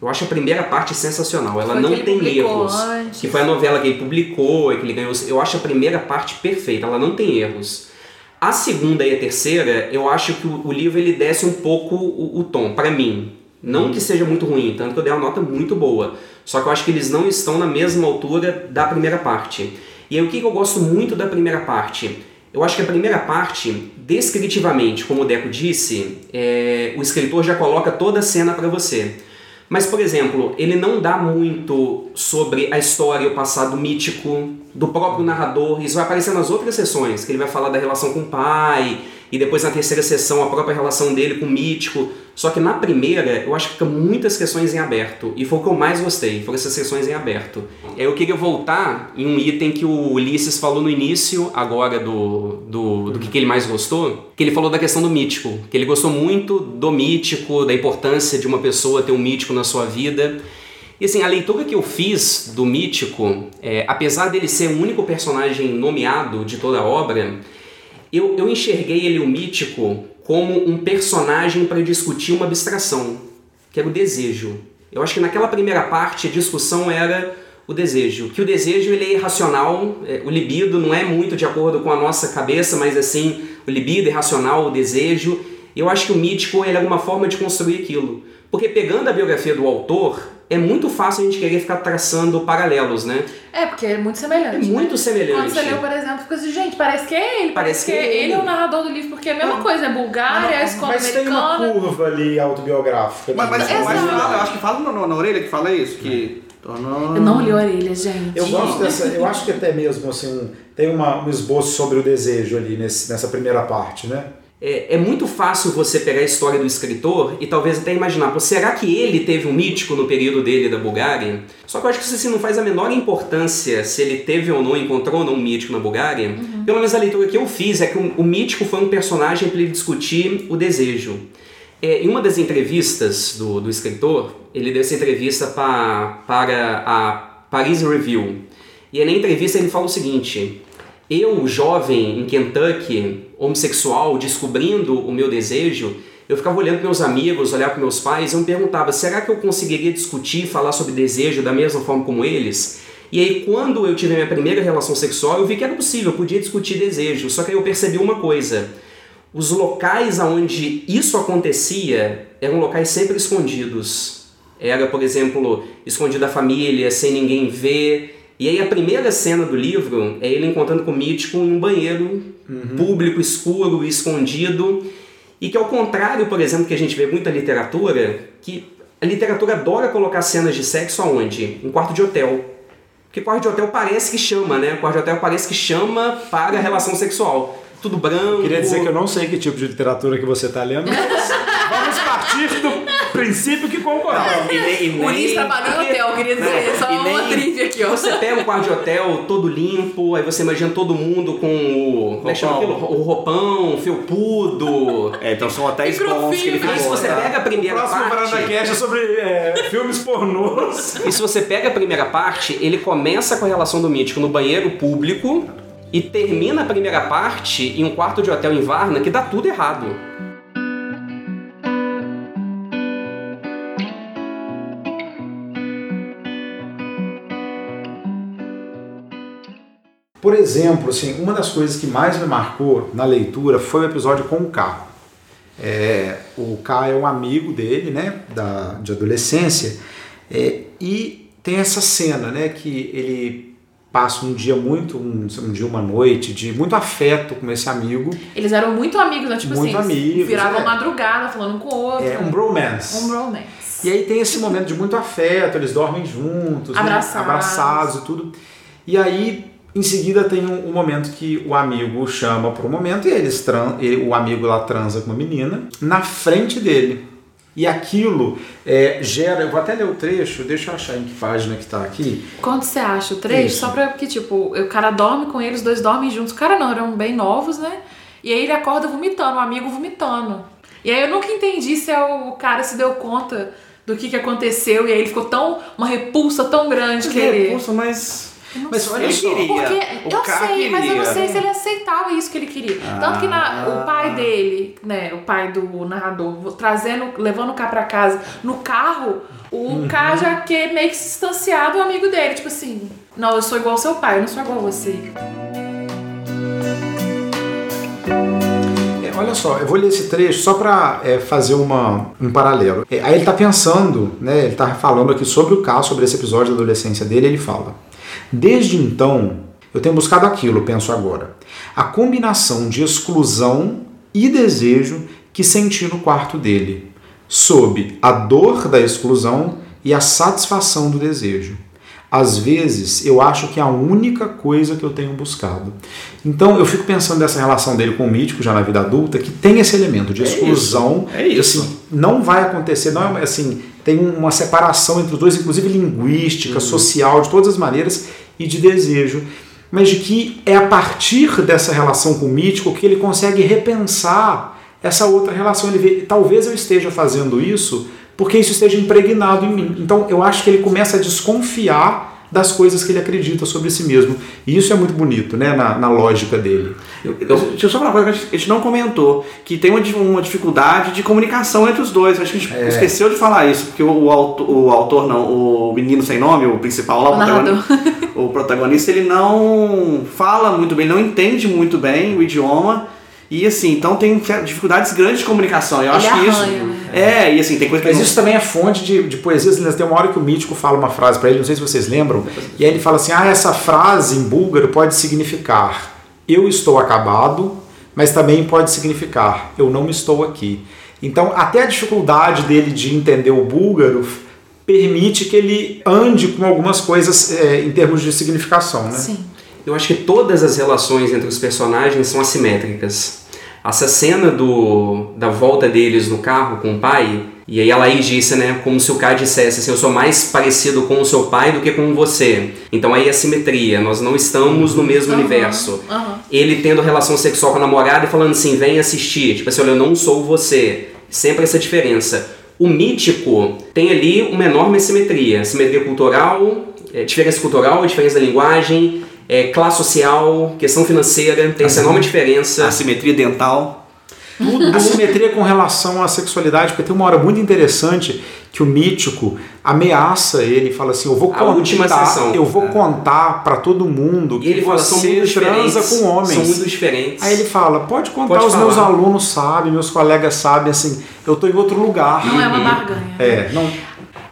Speaker 4: Eu acho a primeira parte sensacional. Ela
Speaker 1: Foi
Speaker 4: não
Speaker 1: que ele
Speaker 4: tem erros.
Speaker 1: antes.
Speaker 4: Que foi a novela que ele publicou, e que ele ganhou. Eu acho a primeira parte perfeita. Ela não tem erros. A segunda e a terceira, eu acho que o, o livro ele desce um pouco o, o tom, pra mim. Não que seja muito ruim, tanto que eu dei uma nota muito boa. Só que eu acho que eles não estão na mesma altura da primeira parte. E aí o que que eu gosto muito da primeira parte? Eu acho que a primeira parte, descritivamente, como o Deco disse, é, o escritor já coloca toda a cena pra você. Mas, por exemplo, ele não dá muito sobre a história e o passado mítico do próprio narrador. Isso vai aparecer nas outras sessões, que ele vai falar da relação com o pai, e depois na terceira sessão a própria relação dele com o mítico. Só que na primeira, eu acho que fica muitas questões em aberto. E foi o que eu mais gostei, foram essas sessões em aberto. Eu queria voltar em um item que o Ulisses falou no início, agora, do, do, do que, que ele mais gostou, que ele falou da questão do mítico. Que ele gostou muito do mítico, da importância de uma pessoa ter um mítico na sua vida. E assim, a leitura que eu fiz do mítico, é, apesar dele ser o único personagem nomeado de toda a obra, eu, eu enxerguei ele, o mítico, como um personagem para discutir uma abstração, que era o desejo. Eu acho que naquela primeira parte a discussão era o desejo, que o desejo ele é irracional, é, o libido não é muito de acordo com a nossa cabeça, mas assim, o libido é irracional, o desejo. Eu acho que o mítico ele é uma forma de construir aquilo. Porque pegando a biografia do autor, é muito fácil a gente querer ficar traçando paralelos, né?
Speaker 1: É, porque é muito semelhante.
Speaker 4: É muito
Speaker 1: né?
Speaker 4: semelhante.
Speaker 1: Quando você leu, por exemplo, fica assim, gente, parece que é ele.
Speaker 4: Parece que
Speaker 1: que,
Speaker 4: é
Speaker 1: ele.
Speaker 4: ele.
Speaker 1: é o narrador do livro, porque é a mesma coisa, é Bulgária, é a escola
Speaker 2: Mas tem uma
Speaker 1: americana.
Speaker 2: curva ali autobiográfica.
Speaker 3: Mas, mas, mas eu acho que fala no- no- na orelha que fala isso, que...
Speaker 1: Eu não li a orelha, gente.
Speaker 2: Eu gosto dessa, eu acho que até mesmo assim, um- tem uma, um esboço sobre o desejo ali nesse, nessa primeira parte, né?
Speaker 4: É, é muito fácil você pegar a história do escritor e talvez até imaginar, pô, será que ele teve um mítico no período dele da Bulgária? Só que eu acho que isso assim, não faz a menor importância se ele teve ou não, encontrou ou não um mítico na Bulgária. Pelo menos a leitura que eu fiz é que o, o mítico foi um personagem para ele discutir o desejo. É, em uma das entrevistas do, do escritor, ele deu essa entrevista pa, para a Paris Review. E aí, na entrevista ele fala o seguinte: eu, jovem em Kentucky, homossexual, descobrindo o meu desejo, eu ficava olhando para meus amigos, olhar para meus pais e eu me perguntava: será que eu conseguiria discutir, falar sobre desejo da mesma forma como eles? E aí, quando eu tive a minha primeira relação sexual, eu vi que era possível, eu podia discutir desejo. Só que aí eu percebi uma coisa: os locais onde isso acontecia eram locais sempre escondidos. Era, por exemplo, escondido da família, sem ninguém ver. E aí a primeira cena do livro é ele encontrando com o mítico em um banheiro público, escuro, escondido. E que ao contrário, por exemplo, que a gente vê muita literatura, que a literatura adora colocar cenas de sexo aonde? Em quarto de hotel. Porque quarto de hotel parece que chama, né? Quarto de hotel parece que chama para a relação sexual. Tudo branco.
Speaker 2: Queria dizer que eu não sei que tipo de literatura que você está lendo, mas vamos partir do princípio que concordamos.
Speaker 3: E nem, e
Speaker 1: O Ulisses
Speaker 3: nem-
Speaker 1: trabalhou em hotel, queria dizer. Só
Speaker 3: e
Speaker 1: uma
Speaker 3: nem-
Speaker 1: trivia aqui, ó.
Speaker 4: Você pega um quarto de hotel todo limpo, aí você imagina todo mundo com o. Como é que chama
Speaker 3: Roupão.
Speaker 4: aquilo? O roupão, felpudo.
Speaker 3: É, então são hotéis bons que ele.
Speaker 4: Aí se
Speaker 3: ficou.
Speaker 4: você
Speaker 3: tá?
Speaker 4: pega a
Speaker 2: O
Speaker 4: primeira
Speaker 2: próximo Varanda
Speaker 4: parte.
Speaker 2: Cast é sobre é, filmes pornôs.
Speaker 4: E se você pega a primeira parte, ele começa com a relação do mítico no banheiro público e termina a primeira parte em um quarto de hotel em Varna que dá tudo errado.
Speaker 2: Por exemplo, assim, uma das coisas que mais me marcou na leitura foi o episódio com o K. É, o K é um amigo dele, né, da, de adolescência, é, e tem essa cena, né, que ele passa um dia muito, um, um dia, uma noite, de muito afeto com esse amigo,
Speaker 1: Eles eram muito amigos, né? Tipo
Speaker 2: Muito
Speaker 1: assim,
Speaker 2: amigos,
Speaker 1: viravam
Speaker 2: é.
Speaker 1: madrugada falando um com o outro.
Speaker 2: é um bromance.
Speaker 1: Um bromance.
Speaker 2: E aí tem esse momento de muito afeto, eles dormem juntos, né?
Speaker 1: Abraçados.
Speaker 2: abraçados e tudo. E aí, em seguida, tem um, um momento que o amigo chama para um momento e eles tran ele- o amigo lá transa com uma menina na frente dele. E aquilo é, gera. Eu vou até ler o trecho, deixa eu achar em que página que tá aqui.
Speaker 1: Quanto você acha? O trecho?
Speaker 2: Isso.
Speaker 1: Só pra que, tipo, o cara dorme com eles, os dois dormem juntos. O cara não, eram bem novos, né? E aí ele acorda vomitando, o amigo vomitando. E aí eu nunca entendi se é o cara se deu conta do que, que aconteceu e aí ele ficou tão. uma repulsa tão grande que ele.
Speaker 3: Repulsa, mas.
Speaker 2: Mas olha
Speaker 3: ele
Speaker 2: só.
Speaker 3: queria.
Speaker 1: Porque
Speaker 3: o
Speaker 1: eu
Speaker 3: cara
Speaker 1: sei, mas eu não
Speaker 3: queria.
Speaker 1: sei se ele aceitava isso que ele queria. Tanto que na- o pai dele, né, o pai do narrador, trazendo, levando o K pra casa no carro, o K já quer meio que se distanciar do amigo dele. Tipo assim, não, eu sou igual ao seu pai, eu não sou igual a você.
Speaker 2: É, olha só, eu vou ler esse trecho só para fazer uma, um paralelo. É, aí ele está pensando, né, ele está falando aqui sobre o caso, sobre esse episódio da adolescência dele, ele fala: Desde então, eu tenho buscado aquilo, penso agora. A combinação de exclusão e desejo que senti no quarto dele, sob a dor da exclusão e a satisfação do desejo. Às vezes eu acho que é a única coisa que eu tenho buscado. Então eu fico pensando nessa relação dele com o mítico já na vida adulta, que tem esse elemento de
Speaker 3: É
Speaker 2: exclusão.
Speaker 3: isso, é isso.
Speaker 2: assim, não vai acontecer, não é assim, tem uma separação entre os dois, inclusive linguística, social, de todas as maneiras, e de desejo. Mas de que é a partir dessa relação com o mítico que ele consegue repensar essa outra relação. Ele vê, talvez eu esteja fazendo isso porque isso esteja impregnado em mim. Então eu acho que ele começa a desconfiar das coisas que ele acredita sobre si mesmo. E isso é muito bonito, né, na, na lógica dele.
Speaker 3: Eu- eu- Deixa eu só falar uma coisa que a gente- não comentou, que tem uma, uma dificuldade de comunicação entre os dois. Acho que a gente
Speaker 2: É.
Speaker 3: esqueceu de falar isso, porque o, o autor, o autor não, o menino sem nome, o principal lá, o,
Speaker 1: O
Speaker 3: protagonista, o protagonista, ele não fala muito bem, não entende muito bem o idioma. E assim, então tem dificuldades grandes de comunicação. Eu
Speaker 1: Ele
Speaker 3: acho que isso.
Speaker 1: né?
Speaker 3: É, e assim, tem coisa que
Speaker 2: Mas
Speaker 3: não-
Speaker 2: isso também é fonte de, de poesias lindas. Tem uma hora que o mítico fala uma frase para ele, não sei se vocês lembram, e aí ele fala assim: ah, essa frase em búlgaro pode significar eu estou acabado, mas também pode significar eu não estou aqui. Então, até a dificuldade dele de entender o búlgaro permite que ele ande com algumas coisas é, em termos de significação, né?
Speaker 1: Sim.
Speaker 4: Eu acho que todas as relações entre os personagens são assimétricas. Essa cena do, da volta deles no carro com o pai, e aí a Laís disse, né, como se o Kai dissesse assim, eu sou mais parecido com o seu pai do que com você. Então aí a simetria, nós não estamos no mesmo
Speaker 1: Aham,
Speaker 4: universo.
Speaker 1: aham.
Speaker 4: Ele tendo relação sexual com a namorada e falando assim, vem assistir, tipo assim, olha, eu não sou você. Sempre essa diferença. O mítico tem ali uma enorme simetria, simetria cultural, é, diferença cultural, diferença da linguagem, é, classe social, questão financeira, tem essa enorme diferença.
Speaker 3: assimetria dental.
Speaker 2: A simetria com relação à sexualidade, porque tem uma hora muito interessante que o mítico ameaça ele e fala assim: Eu vou
Speaker 4: A última
Speaker 2: contar,
Speaker 4: sessão.
Speaker 2: eu vou contar pra todo mundo
Speaker 4: E ele
Speaker 2: que
Speaker 4: fala, são
Speaker 2: você
Speaker 4: muito diferentes.
Speaker 2: transa com homens.
Speaker 4: São muito diferentes.
Speaker 2: Aí ele fala: Pode contar,
Speaker 4: Pode
Speaker 2: os
Speaker 4: falar.
Speaker 2: meus alunos sabem, meus colegas sabem, assim, eu tô em outro lugar.
Speaker 1: Não é uma barganha.
Speaker 2: É, não.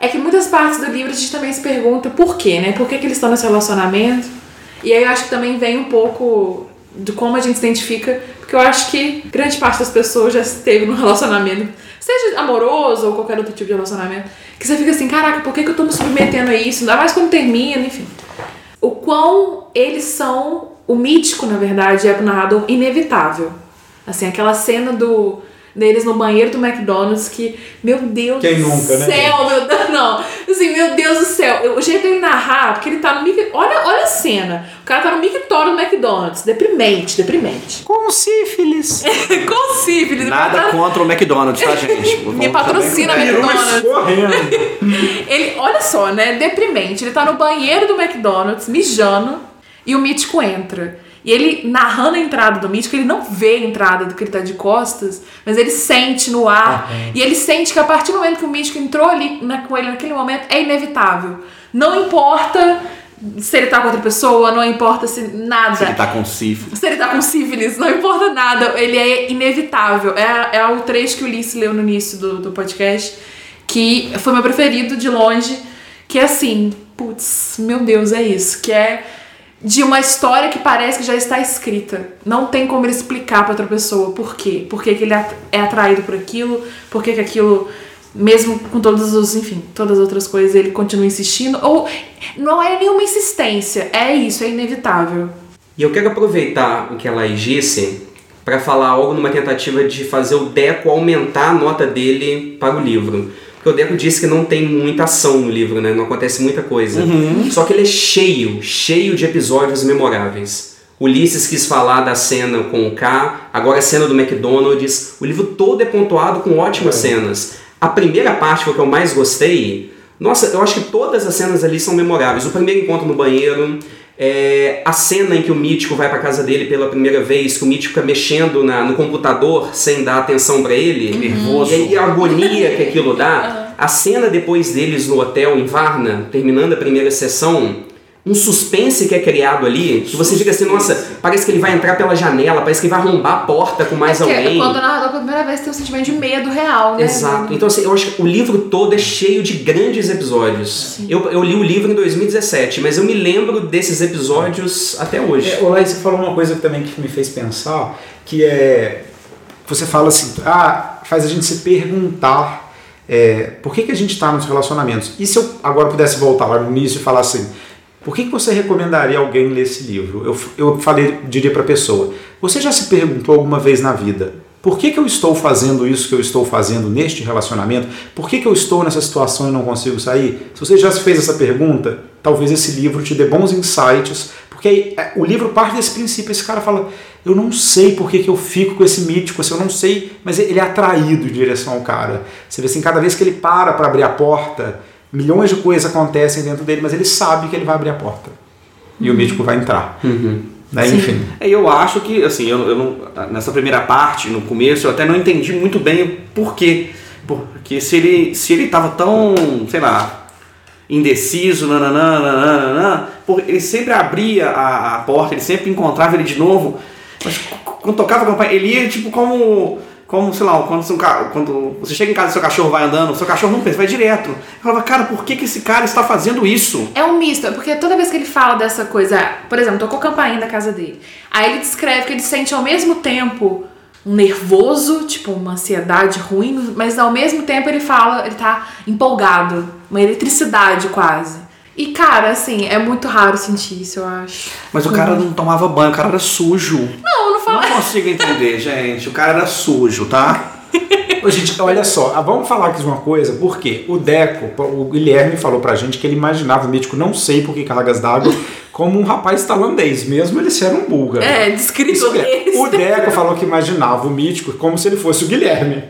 Speaker 1: é que muitas partes do livro a gente também se pergunta por quê, né? Por que, que eles estão nesse relacionamento? E aí eu acho que também vem um pouco de como a gente se identifica, porque eu acho que grande parte das pessoas já esteve num relacionamento, seja amoroso ou qualquer outro tipo de relacionamento, que você fica assim, caraca, por que, que eu tô me submetendo a isso? Ainda mais quando termina, enfim. O quão eles são, o mítico, na verdade, é narrado inevitável. Assim, aquela cena do deles no banheiro do McDonald's que, meu Deus
Speaker 2: Quem
Speaker 1: do
Speaker 2: nunca, né,
Speaker 1: céu, meu Deus, não, assim, meu Deus do céu, o jeito dele narrar, porque ele tá no mic, olha, olha a cena, o cara tá no mictório do McDonald's, deprimente, deprimente.
Speaker 2: Com sífilis.
Speaker 1: Com sífilis.
Speaker 3: Nada
Speaker 1: tá-
Speaker 3: contra o McDonald's, tá, gente?
Speaker 1: Me patrocina,
Speaker 3: também-
Speaker 1: McDonald's.
Speaker 2: escorrendo.
Speaker 1: Ele, olha só, né? Deprimente. Ele tá no banheiro do McDonald's, mijando, e o mítico entra. E ele, narrando a entrada do mítico, ele não vê a entrada do que ele tá de costas, mas ele sente no ar. E ele sente que a partir do momento que o mítico entrou ali na, com ele naquele momento, é inevitável. Não importa se ele tá com outra pessoa, não importa se nada.
Speaker 3: Ele tá com sífilis.
Speaker 1: Se ele tá com sífilis, não importa nada, ele é inevitável. É, é o trecho que o Ulisses leu no início do, do podcast, que foi meu preferido de longe, que é assim, putz, meu Deus, é isso, que é de uma história que parece que já está escrita. Não tem como ele explicar pra outra pessoa por quê. Por que, que ele é atraído por aquilo, por que, que aquilo, mesmo com todos os, enfim, todas as outras coisas, ele continua insistindo. Ou não é nenhuma insistência, é isso, é inevitável.
Speaker 4: E eu quero aproveitar o que a Laís disse para falar algo numa tentativa de fazer o Deco aumentar a nota dele para o livro. Porque o Deco disse que não tem muita ação no livro, né? Não acontece muita coisa. Só que ele é cheio, cheio de episódios memoráveis. Ulisses quis falar da cena com o K, agora a cena do McDonald's. O livro todo é pontuado com ótimas cenas. A primeira parte foi que eu mais gostei. Nossa, eu acho que todas as cenas ali são memoráveis. O primeiro encontro no banheiro, é, a cena em que o Mítico vai pra casa dele pela primeira vez, que o Mítico fica mexendo na- no computador sem dar atenção pra ele.
Speaker 3: Nervoso.
Speaker 4: E a agonia que aquilo dá. A cena depois deles no hotel em Varna, terminando a primeira sessão, um suspense que é criado ali, que você fica assim, nossa, parece que ele vai entrar pela janela, parece que ele vai arrombar a porta com mais
Speaker 1: Porque
Speaker 4: alguém.
Speaker 1: quando o narrador pela primeira vez tem um sentimento de medo real, né?
Speaker 4: Exato. Então, assim, eu acho que o livro todo é cheio de grandes episódios. Eu, eu li o livro em 2017, mas eu me lembro desses episódios até hoje.
Speaker 2: É, Laís, você falou uma coisa também que me fez pensar, que é. Você fala assim, ah, faz a gente se perguntar é, por que, que a gente está nos relacionamentos. E se eu agora pudesse voltar lá no início e falar assim, por que, que você recomendaria alguém ler esse livro? Eu, eu falei, diria para a pessoa, você já se perguntou alguma vez na vida, por que, que eu estou fazendo isso que eu estou fazendo neste relacionamento? Por que, que eu estou nessa situação e não consigo sair? Se você já se fez essa pergunta, talvez esse livro te dê bons insights, porque é, o livro parte desse princípio. Esse cara fala: Eu não sei por que, que eu fico com esse mítico, assim, eu não sei, mas ele é atraído em direção ao cara. Você vê assim, cada vez que ele para para abrir a porta, milhões de coisas acontecem dentro dele, mas ele sabe que ele vai abrir a porta. E o mítico vai entrar. Né? Enfim.
Speaker 3: É, eu acho que, assim, eu, eu não, nessa primeira parte, no começo, eu até não entendi muito bem o porquê. Porque se ele, se ele tava tão, sei lá, indeciso, nananã, nananã, ele sempre abria a, a porta, ele sempre encontrava ele de novo, mas quando tocava a campanha, ele ia tipo como, como sei lá, quando, quando você chega em casa e seu cachorro vai andando, seu cachorro não pensa, vai direto. Eu falava, cara, por que, que esse cara está fazendo isso?
Speaker 1: É um misto, porque toda vez que ele fala dessa coisa, por exemplo, tocou campainha da casa dele. Aí ele descreve que ele sente ao mesmo tempo um nervoso, tipo uma ansiedade ruim, mas ao mesmo tempo ele fala, ele tá empolgado, uma eletricidade quase. E cara, assim, é muito raro sentir isso, eu acho.
Speaker 3: Mas o cara não tomava banho, o cara era sujo.
Speaker 1: Não, não fala.
Speaker 3: Não consigo entender, gente. O cara era sujo, tá?
Speaker 2: Ô, gente, olha só, ah, vamos falar aqui de uma coisa, porque o Deco, o Guilherme falou pra gente que ele imaginava o mítico, não sei por que cargas d'água, como um rapaz tailandês, mesmo ele ser um búlgaro.
Speaker 1: É, descrito
Speaker 2: Isso é. O Deco falou que imaginava o mítico como se ele fosse o Guilherme.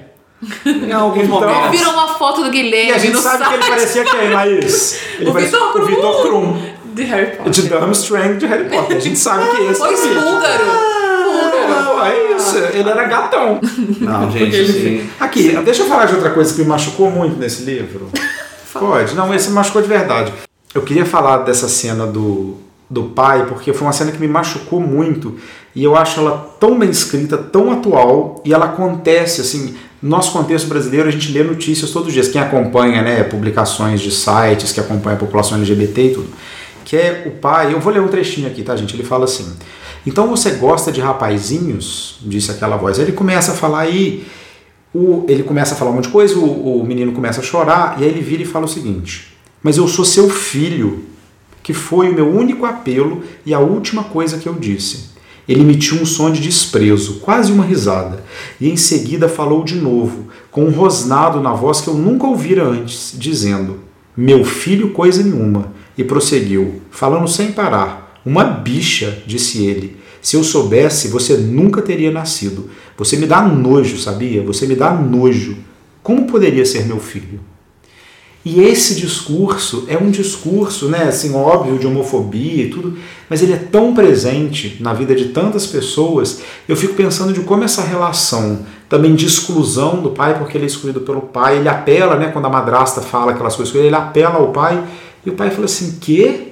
Speaker 3: Em alguns
Speaker 2: Então-
Speaker 3: momentos.
Speaker 1: Viram uma foto do Guilherme
Speaker 2: E a gente
Speaker 1: no
Speaker 2: sabe
Speaker 1: site
Speaker 2: que ele parecia quem, Laís? Ele
Speaker 1: O Vitor
Speaker 2: o Vitor Krum,
Speaker 1: de Harry Potter.
Speaker 2: de Durmstrang de Harry Potter. A gente sabe que esse
Speaker 1: Pois
Speaker 2: é
Speaker 1: búlgaro. Búlgaro.
Speaker 2: Não, é isso. Ele era gatão.
Speaker 3: Não, gente, assim.
Speaker 2: Aqui, deixa eu falar de outra coisa que me machucou muito nesse livro. Pode? Não, esse me machucou de verdade. Eu queria falar dessa cena do, do pai, porque foi uma cena que me machucou muito. E eu acho ela tão bem escrita, tão atual, e ela acontece assim, nosso contexto brasileiro, a gente lê notícias todos os dias. Quem acompanha né, publicações de sites, que acompanha a população LGBT e tudo. Que é o pai. Eu vou ler um trechinho aqui, tá, gente? Ele fala assim. Então você gosta de rapazinhos? Disse aquela voz. Aí ele começa a falar aí. O, ele começa a falar um monte de coisa, o, o menino começa a chorar, e aí ele vira e fala o seguinte: Mas eu sou seu filho, que foi o meu único apelo e a última coisa que eu disse. Ele emitiu um som de desprezo, quase uma risada, e em seguida falou de novo, com um rosnado na voz que eu nunca ouvira antes, dizendo: Meu filho, coisa nenhuma. E prosseguiu, falando sem parar: Uma bicha, disse ele. Se eu soubesse, você nunca teria nascido. Você me dá nojo, sabia? Você me dá nojo. Como poderia ser meu filho? E esse discurso é um discurso, né, assim, óbvio, de homofobia e tudo, mas ele é tão presente na vida de tantas pessoas. Eu fico pensando de como essa relação também de exclusão do pai, porque ele é excluído pelo pai, ele apela, né, quando a madrasta fala aquelas coisas, ele apela ao pai, e o pai fala assim: "Que?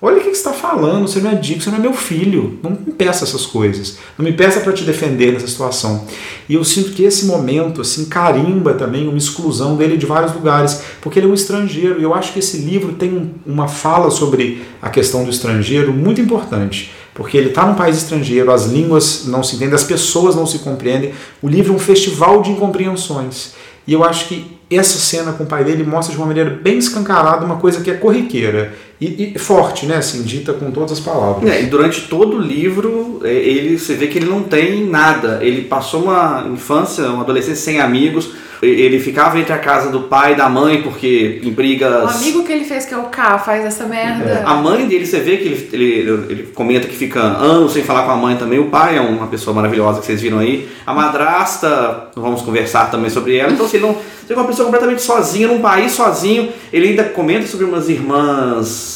Speaker 2: Olha o que você está falando, você não é digo, você não é meu filho. Não me peça essas coisas. Não me peça para te defender nessa situação. E eu sinto que esse momento assim carimba também uma exclusão dele de vários lugares, porque ele é um estrangeiro. E eu acho que esse livro tem uma fala sobre a questão do estrangeiro muito importante. Porque ele está num país estrangeiro, as línguas não se entendem, as pessoas não se compreendem. O livro é um festival de incompreensões. E eu acho que essa cena com o pai dele mostra de uma maneira bem escancarada uma coisa que é corriqueira e, e forte, né? Assim, dita com todas as palavras.
Speaker 3: É, e durante todo o livro, é, ele, você vê que ele não tem nada. Ele passou uma infância, uma adolescência sem amigos ele ficava entre a casa do pai e da mãe, porque em brigas.
Speaker 1: O amigo que ele fez, que é o K, faz essa merda. É.
Speaker 3: A mãe dele, você vê que ele, ele, ele, comenta que fica anos sem falar com a mãe também. O pai é uma pessoa maravilhosa que vocês viram aí. A madrasta, vamos conversar também sobre ela. Então, assim, não, você é uma pessoa completamente sozinha, num país sozinho. Ele ainda comenta sobre umas irmãs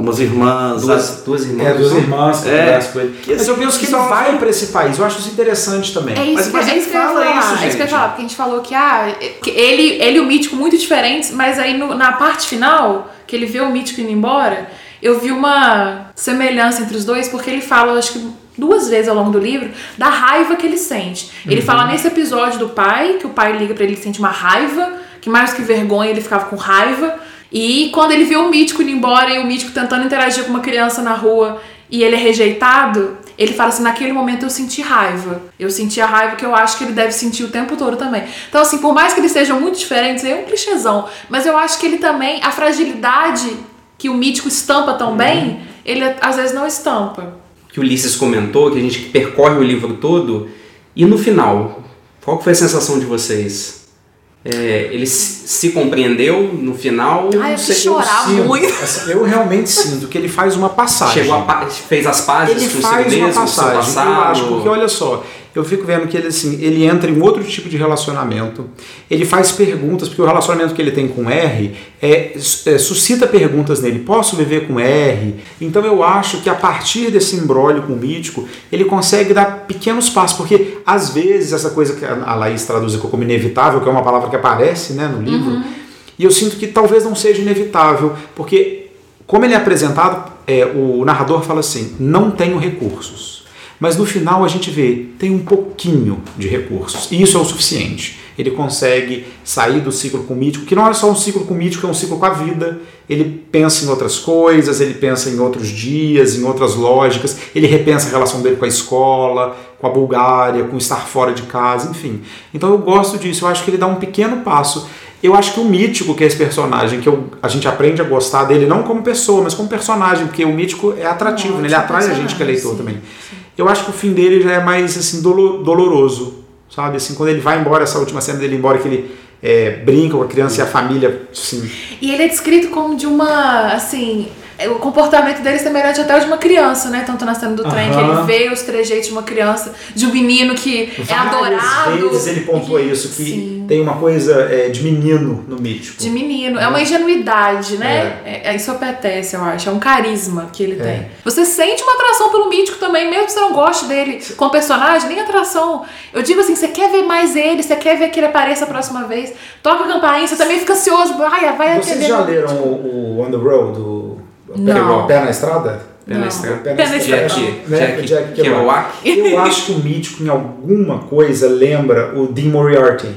Speaker 3: umas irmãs.
Speaker 4: Duas, duas irmãs.
Speaker 2: É, duas irmãs que
Speaker 3: é,
Speaker 2: com ele. Mas eu penso que ele vai para esse país. Eu acho isso interessante também.
Speaker 1: É isso,
Speaker 3: mas, mas
Speaker 1: é isso que eu ia falar. Isso, é isso que eu ia falar, porque a gente falou que, ah, que ele, ele e o mítico muito diferentes, mas aí no, na parte final, que ele vê o mítico indo embora, eu vi uma semelhança entre os dois, porque ele fala, acho que duas vezes ao longo do livro, da raiva que ele sente. Ele uhum. fala nesse episódio do pai, que o pai liga para ele e sente uma raiva, que mais que vergonha ele ficava com raiva. E quando ele vê o mítico indo embora e o mítico tentando interagir com uma criança na rua e ele é rejeitado, ele fala assim: naquele momento eu senti raiva. Eu senti a raiva que eu acho que ele deve sentir o tempo todo também. Então, assim, por mais que eles sejam muito diferentes, é um clichêzão. Mas eu acho que ele também, a fragilidade que o mítico estampa tão uhum. bem, ele às vezes não estampa.
Speaker 4: Que o Ulisses comentou, que a gente percorre o livro todo, e no final, qual foi a sensação de vocês? É, ele se compreendeu no final.
Speaker 1: Ah, eu sei, chorar eu muito.
Speaker 2: Assim, eu realmente sinto que ele faz uma passagem.
Speaker 4: Chegou a, fez as pazes
Speaker 2: ele
Speaker 4: com
Speaker 2: faz
Speaker 4: si
Speaker 2: uma
Speaker 4: mesmo,
Speaker 2: passagem. Eu acho, porque olha só, eu fico vendo que ele assim, ele entra em outro tipo de relacionamento. Ele faz perguntas, porque o relacionamento que ele tem com R é, é, suscita perguntas nele. Posso viver com R? Então eu acho que a partir desse embrólio com o mítico, ele consegue dar pequenos passos, porque às vezes essa coisa que a Laís traduz como inevitável, que é uma palavra que aparece né, no livro, uhum. e eu sinto que talvez não seja inevitável, porque como ele é apresentado, é, o narrador fala assim: não tenho recursos. Mas no final a gente vê, tem um pouquinho de recursos. E isso é o suficiente. Ele consegue sair do ciclo com mítico, que não é só um ciclo com mítico, é um ciclo com a vida. Ele pensa em outras coisas, ele pensa em outros dias, em outras lógicas, ele repensa a relação dele com a escola, com a Bulgária, com estar fora de casa, enfim. Então eu gosto disso, eu acho que ele dá um pequeno passo. Eu acho que o mítico, que é esse personagem, que eu, a gente aprende a gostar dele, não como pessoa, mas como personagem, porque o mítico é atrativo, né? ele atrai a gente que é leitor sim, também. Sim eu acho que o fim dele já é mais assim doloroso, sabe? Assim, quando ele vai embora, essa última cena dele embora, que ele é, brinca com a criança e a família, assim.
Speaker 1: E ele é descrito como de uma, assim, o comportamento dele é semelhante até ao de uma criança, né? Tanto na cena do trem, que ele vê os trejeitos de uma criança, de um menino que Várias é adorado.
Speaker 2: vezes ele pontua isso, que Sim. tem uma coisa é, de menino no mítico.
Speaker 1: De menino. É, é uma ingenuidade, né? É. é. isso apetece, eu acho. É um carisma que ele é. tem. Você sente uma atração pelo mítico também, mesmo que você não goste dele como personagem, nem atração. Eu digo assim, você quer ver mais ele, você quer ver que ele apareça a próxima vez. Toca a campainha, você também fica ansioso. Ai, vai
Speaker 2: Vocês já leram o, o On the Road, do não. Pé na estrada?
Speaker 4: Pé na estrada.
Speaker 2: Pé na
Speaker 1: Pé na
Speaker 2: estrada.
Speaker 4: Jack,
Speaker 2: Né?
Speaker 4: Jack,
Speaker 2: Jack
Speaker 4: Kerouac.
Speaker 2: Eu acho que o mítico, em alguma coisa, lembra o Dean Moriarty.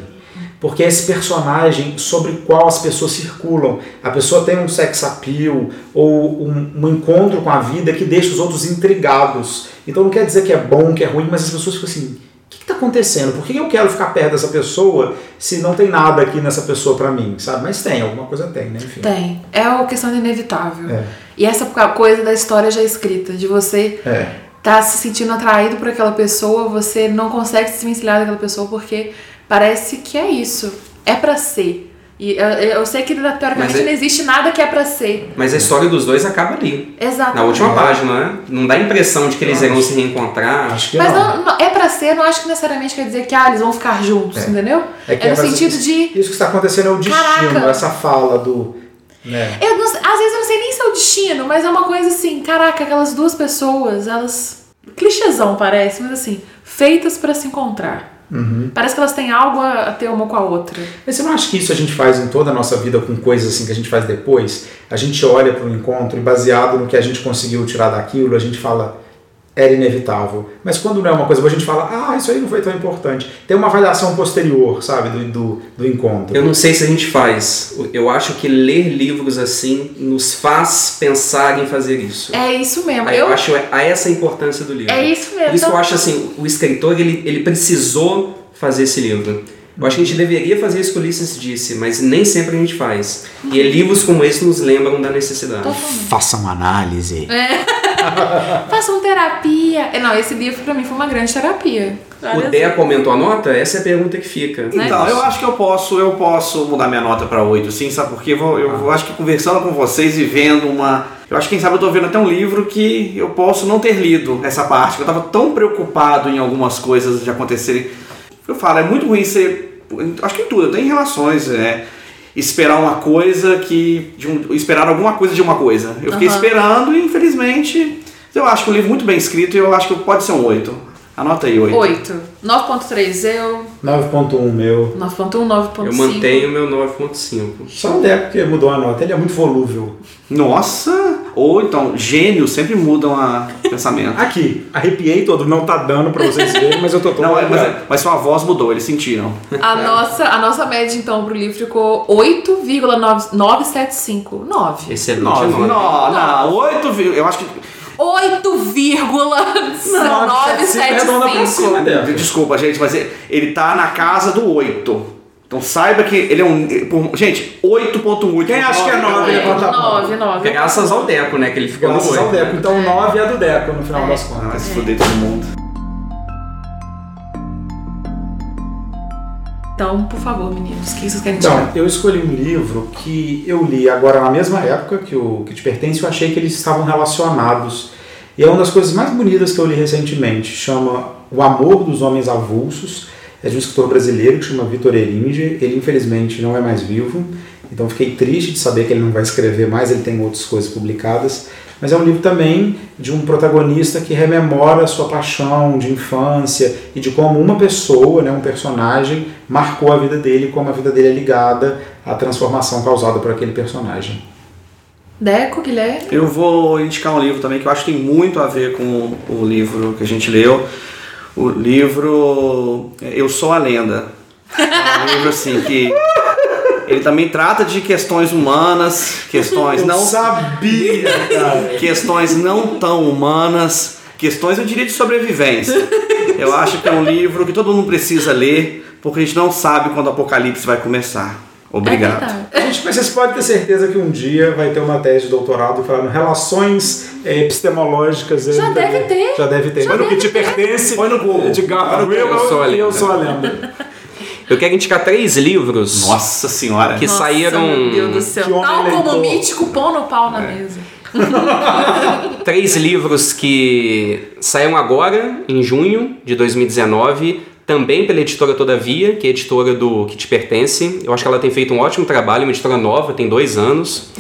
Speaker 2: Porque é esse personagem sobre o qual as pessoas circulam. A pessoa tem um sex appeal ou um, um encontro com a vida que deixa os outros intrigados. Então não quer dizer que é bom, que é ruim, mas as pessoas ficam assim: o que está acontecendo? Por que eu quero ficar perto dessa pessoa se não tem nada aqui nessa pessoa para mim? Sabe? Mas tem, alguma coisa tem, né? Enfim.
Speaker 1: Tem. É uma questão inevitável.
Speaker 2: É.
Speaker 1: E essa coisa da história já escrita, de você
Speaker 2: É.
Speaker 1: tá se sentindo atraído por aquela pessoa, você não consegue se desvencilhar daquela pessoa porque parece que é isso. É pra ser. E eu, eu sei que teoricamente
Speaker 4: é-
Speaker 1: não existe nada que é pra ser.
Speaker 4: Mas a história dos dois acaba ali.
Speaker 1: Exato.
Speaker 4: Na última página, né? Não dá a impressão de que eles irão se reencontrar.
Speaker 2: Acho que
Speaker 1: Mas
Speaker 2: não.
Speaker 1: não, não- é pra ser, não acho que necessariamente quer dizer que ah, eles vão ficar juntos,
Speaker 2: É.
Speaker 1: entendeu?
Speaker 2: É, que
Speaker 1: no sentido
Speaker 2: isso,
Speaker 1: de.
Speaker 2: Isso que está acontecendo é o destino,
Speaker 1: Caraca.
Speaker 2: essa fala do. Né?
Speaker 1: Eu não- às vezes eu não sei nem se é o destino, mas é uma coisa assim, caraca, aquelas duas pessoas, elas. Clichêzão parece, mas assim, feitas pra se encontrar.
Speaker 2: Uhum.
Speaker 1: Parece que elas têm algo a a ter uma com a outra.
Speaker 2: Mas você não acha que isso a gente faz em toda a nossa vida com coisas assim que a gente faz depois? A gente olha para um encontro e baseado no que a gente conseguiu tirar daquilo, a gente fala era inevitável. Mas quando não é uma coisa boa, a gente fala, ah, isso aí não foi tão importante. Tem uma avaliação posterior, sabe, do, do, do encontro.
Speaker 4: Eu não sei se a gente faz. Eu acho que ler livros assim nos faz pensar em fazer isso.
Speaker 1: É isso mesmo.
Speaker 4: Eu
Speaker 1: Eu,
Speaker 4: acho a essa a importância do livro.
Speaker 1: é isso mesmo.
Speaker 4: Por isso que eu acho assim, o escritor ele, ele precisou fazer esse livro. Eu acho que a gente deveria fazer isso que o Ulisses disse, mas nem sempre a gente faz. E é livros como esse nos lembram da necessidade.
Speaker 2: Faça uma análise.
Speaker 1: Façam terapia. É, Não, esse livro pra mim foi uma grande terapia.
Speaker 4: O Deco aumentou a nota? Essa é a pergunta que fica.
Speaker 1: Né?
Speaker 3: Então, eu acho que eu posso, eu posso mudar minha nota para 8, sim, sabe? Porque eu, vou- eu vou- acho que conversando com vocês e vendo uma. Eu acho que quem sabe eu tô vendo até um livro que eu posso não ter lido essa parte, eu tava tão preocupado em algumas coisas de acontecerem. Eu falo, é muito ruim ser. Acho que em tudo, até em relações, é. Esperar uma coisa que. de um- esperar alguma coisa de uma coisa. Eu fiquei
Speaker 1: Aham.
Speaker 3: esperando e infelizmente. Eu acho que o livro muito bem escrito e eu acho que pode ser um 8. Anota aí, 8.
Speaker 1: 8. 9.3 eu.
Speaker 2: 9.1 meu.
Speaker 1: 9.1, 9.5.
Speaker 4: Eu mantenho meu 9.5.
Speaker 2: Só o Deco que mudou a nota, ele é muito volúvel.
Speaker 3: Nossa! Ou então, gênios sempre mudam a pensamento.
Speaker 2: Aqui, arrepiei todo, não tá dando pra vocês verem, mas eu tô todo
Speaker 3: Não, é, mas, sua voz mudou, eles sentiram.
Speaker 1: A nossa, a nossa média, então, pro livro ficou 8,975. 9.
Speaker 4: Excelente
Speaker 3: Nove.
Speaker 4: nota.
Speaker 3: Não, não, oito, vi- eu acho que.
Speaker 2: Arredonda pra cima,
Speaker 1: 8,975.
Speaker 2: Deco.
Speaker 3: Desculpa, gente, mas ele, ele tá na casa do oito. Então saiba que ele é um. por- Gente, 8.1.
Speaker 2: Quem acha que é nove, levanta a mão.
Speaker 1: 9, 9.
Speaker 4: Graças ao Deco, né? Que ele ficou
Speaker 2: Graças
Speaker 4: no
Speaker 2: ao
Speaker 4: 8.
Speaker 2: Deco. Então o 9 é do Deco, no final
Speaker 1: É.
Speaker 2: das
Speaker 3: Ah,
Speaker 2: contas.
Speaker 3: vai se fuder todo mundo.
Speaker 1: Então, por favor, meninos, o que vocês querem
Speaker 2: Então,
Speaker 1: tirar?
Speaker 2: eu escolhi um livro que eu li agora na mesma época que o que te pertence, eu achei que eles estavam relacionados. E é uma das coisas mais bonitas que eu li recentemente. Chama O Amor dos Homens Avulsos. É de um escritor brasileiro que chama Vitor Eringe. Ele, infelizmente, não é mais vivo. Então, fiquei triste de saber que ele não vai escrever mais. Ele tem outras coisas publicadas. Mas é um livro também de um protagonista que rememora a sua paixão de infância e de como uma pessoa, né, um personagem, marcou a vida dele e como a vida dele é ligada à transformação causada por aquele personagem.
Speaker 1: Deco, Guilherme?
Speaker 3: Eu vou indicar um livro também que eu acho que tem muito a ver com o livro que a gente leu. O livro Eu Sou a Lenda. É um livro assim que ele também trata de questões humanas, questões não
Speaker 2: sabia, cara.
Speaker 3: questões não tão humanas, questões eu diria de sobrevivência. Eu acho que é um livro que todo mundo precisa ler, porque a gente não sabe quando o apocalipse vai começar.
Speaker 1: É
Speaker 3: Obrigado.
Speaker 1: verdade.
Speaker 2: Gente, mas vocês podem ter certeza que um dia vai ter uma tese de doutorado falando relações eh, epistemológicas.
Speaker 1: Já
Speaker 2: entre-
Speaker 1: deve ter.
Speaker 2: Já deve ter.
Speaker 1: Já
Speaker 2: Mas no que
Speaker 1: deve
Speaker 2: te pertence,
Speaker 3: Põe no Google.
Speaker 2: de Garfield,
Speaker 4: Eu sou a
Speaker 2: eu
Speaker 4: lenda.
Speaker 2: sou a lenda.
Speaker 4: Eu quero indicar três livros
Speaker 3: Nossa senhora.
Speaker 4: que
Speaker 1: Nossa,
Speaker 4: saíram.
Speaker 1: Meu Deus do céu. Tal como o mítico pão no pau na mesa.
Speaker 4: Três livros que saíram agora, em junho de 2019, também pela editora Todavia, que é a editora do que te pertence. Eu acho que ela tem feito um ótimo trabalho, uma editora nova, tem dois anos.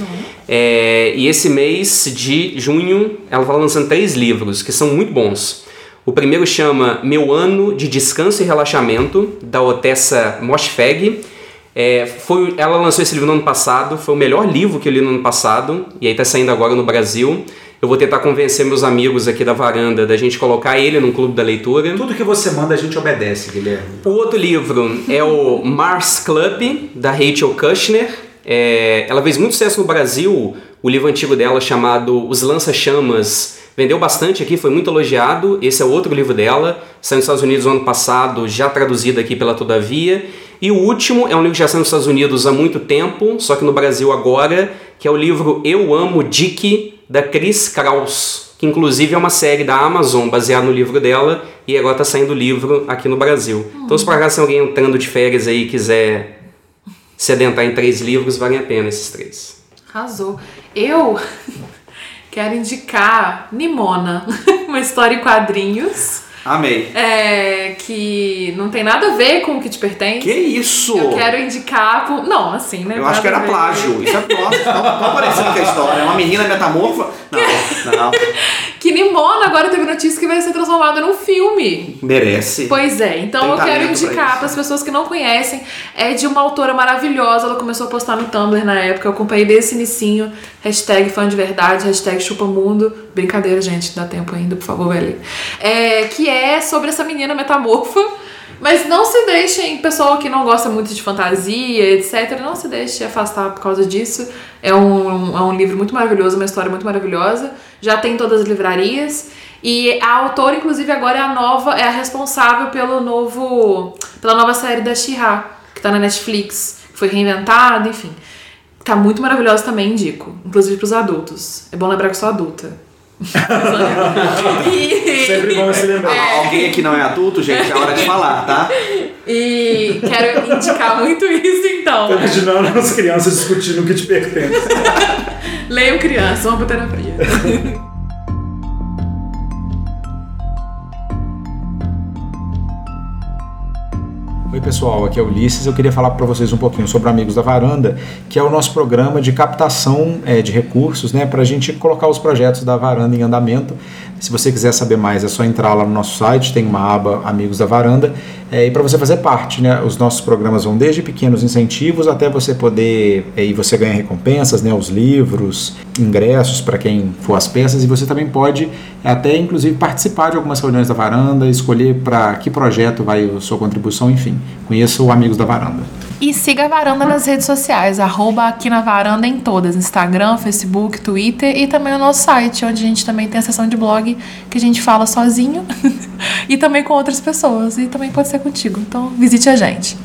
Speaker 4: É, e esse mês de junho, ela vai lançando três livros que são muito bons. O primeiro chama Meu Ano de Descanso e Relaxamento, da Otessa Moshfegh. É, foi, ela lançou esse livro no ano passado, foi o melhor livro que eu li no ano passado, e aí está saindo agora no Brasil. Eu vou tentar convencer meus amigos aqui da varanda da gente colocar ele num clube da leitura.
Speaker 2: Tudo que você manda a gente obedece, Guilherme.
Speaker 4: O outro livro é o Mars Club, da Rachel Kushner. É, ela fez muito sucesso no Brasil. O livro antigo dela, chamado Os Lança-Chamas, vendeu bastante aqui, foi muito elogiado. Esse é outro livro dela, saiu nos Estados Unidos no ano passado, já traduzido aqui pela Todavia. E o último é um livro que já saiu nos Estados Unidos há muito tempo, só que no Brasil agora, que é o livro Eu Amo Dick, da Chris Kraus, que inclusive é uma série da Amazon baseada no livro dela, e agora está saindo o livro aqui no Brasil. Então, se por acaso alguém entrando de férias aí quiser se adentrar em três livros, valem a pena esses três.
Speaker 1: Arrasou. Eu quero indicar Nimona, uma história em quadrinhos.
Speaker 3: Amei.
Speaker 1: É, que não tem nada a ver com o que te pertence.
Speaker 3: Que isso?
Speaker 1: Eu quero indicar. Por... Não, assim, né?
Speaker 3: Eu acho que era plágio. Isso é nossa, tão, tão parecido com a história. Uma menina metamorfa. Não, não.
Speaker 1: Que Nimona agora teve notícia que vai ser transformada num filme.
Speaker 3: Merece.
Speaker 1: Pois é, então
Speaker 3: Tem
Speaker 1: eu quero indicar para as pessoas que não conhecem. É de uma autora maravilhosa, ela começou a postar no Tumblr na época, eu acompanhei desde esse inicinho. Hashtag fã de verdade, hashtag chupamundo. Brincadeira, gente, dá tempo ainda, por favor, vai ler. É, que é sobre essa menina metamorfa. Mas não se deixem, pessoal que não gosta muito de fantasia, etc., não se deixe afastar por causa disso. É um, é um livro muito maravilhoso, uma história muito maravilhosa. Já tem em todas as livrarias. E a autora, inclusive, agora é a nova, é a responsável pelo novo. pela nova série da She-Ra, que tá na Netflix, que foi reinventada, enfim. Tá muito maravilhosa também, indico. Inclusive pros adultos. É bom lembrar que sou adulta. E,
Speaker 2: Sempre bom se lembrar.
Speaker 3: Alguém aqui não é adulto, gente, é hora de falar, tá?
Speaker 1: e quero indicar muito isso, então.
Speaker 2: Tô imaginando as crianças discutindo o que te pertence.
Speaker 1: Leiam criança, vamos pra terapia.
Speaker 2: Oi pessoal, aqui é o Ulisses. Eu queria falar para vocês um pouquinho sobre Amigos da Varanda, que é o nosso programa de captação eh, de recursos, né, para a gente colocar os projetos da Varanda em andamento. Se você quiser saber mais, é só entrar lá no nosso site, tem uma aba Amigos da Varanda, eh, e para você fazer parte, né, os nossos programas vão desde pequenos incentivos até você poder eh, e você ganha recompensas, né, os livros, ingressos para quem for as peças, e você também pode até inclusive participar de algumas reuniões da Varanda, escolher para que projeto vai a sua contribuição, enfim. Conheça o Amigos da Varanda.
Speaker 1: E siga a Varanda nas redes sociais, arroba aqui na Varanda em todas, Instagram, Facebook, Twitter e também o nosso site, onde a gente também tem a seção de blog que a gente fala sozinho e também com outras pessoas, e também pode ser contigo. Então visite a gente.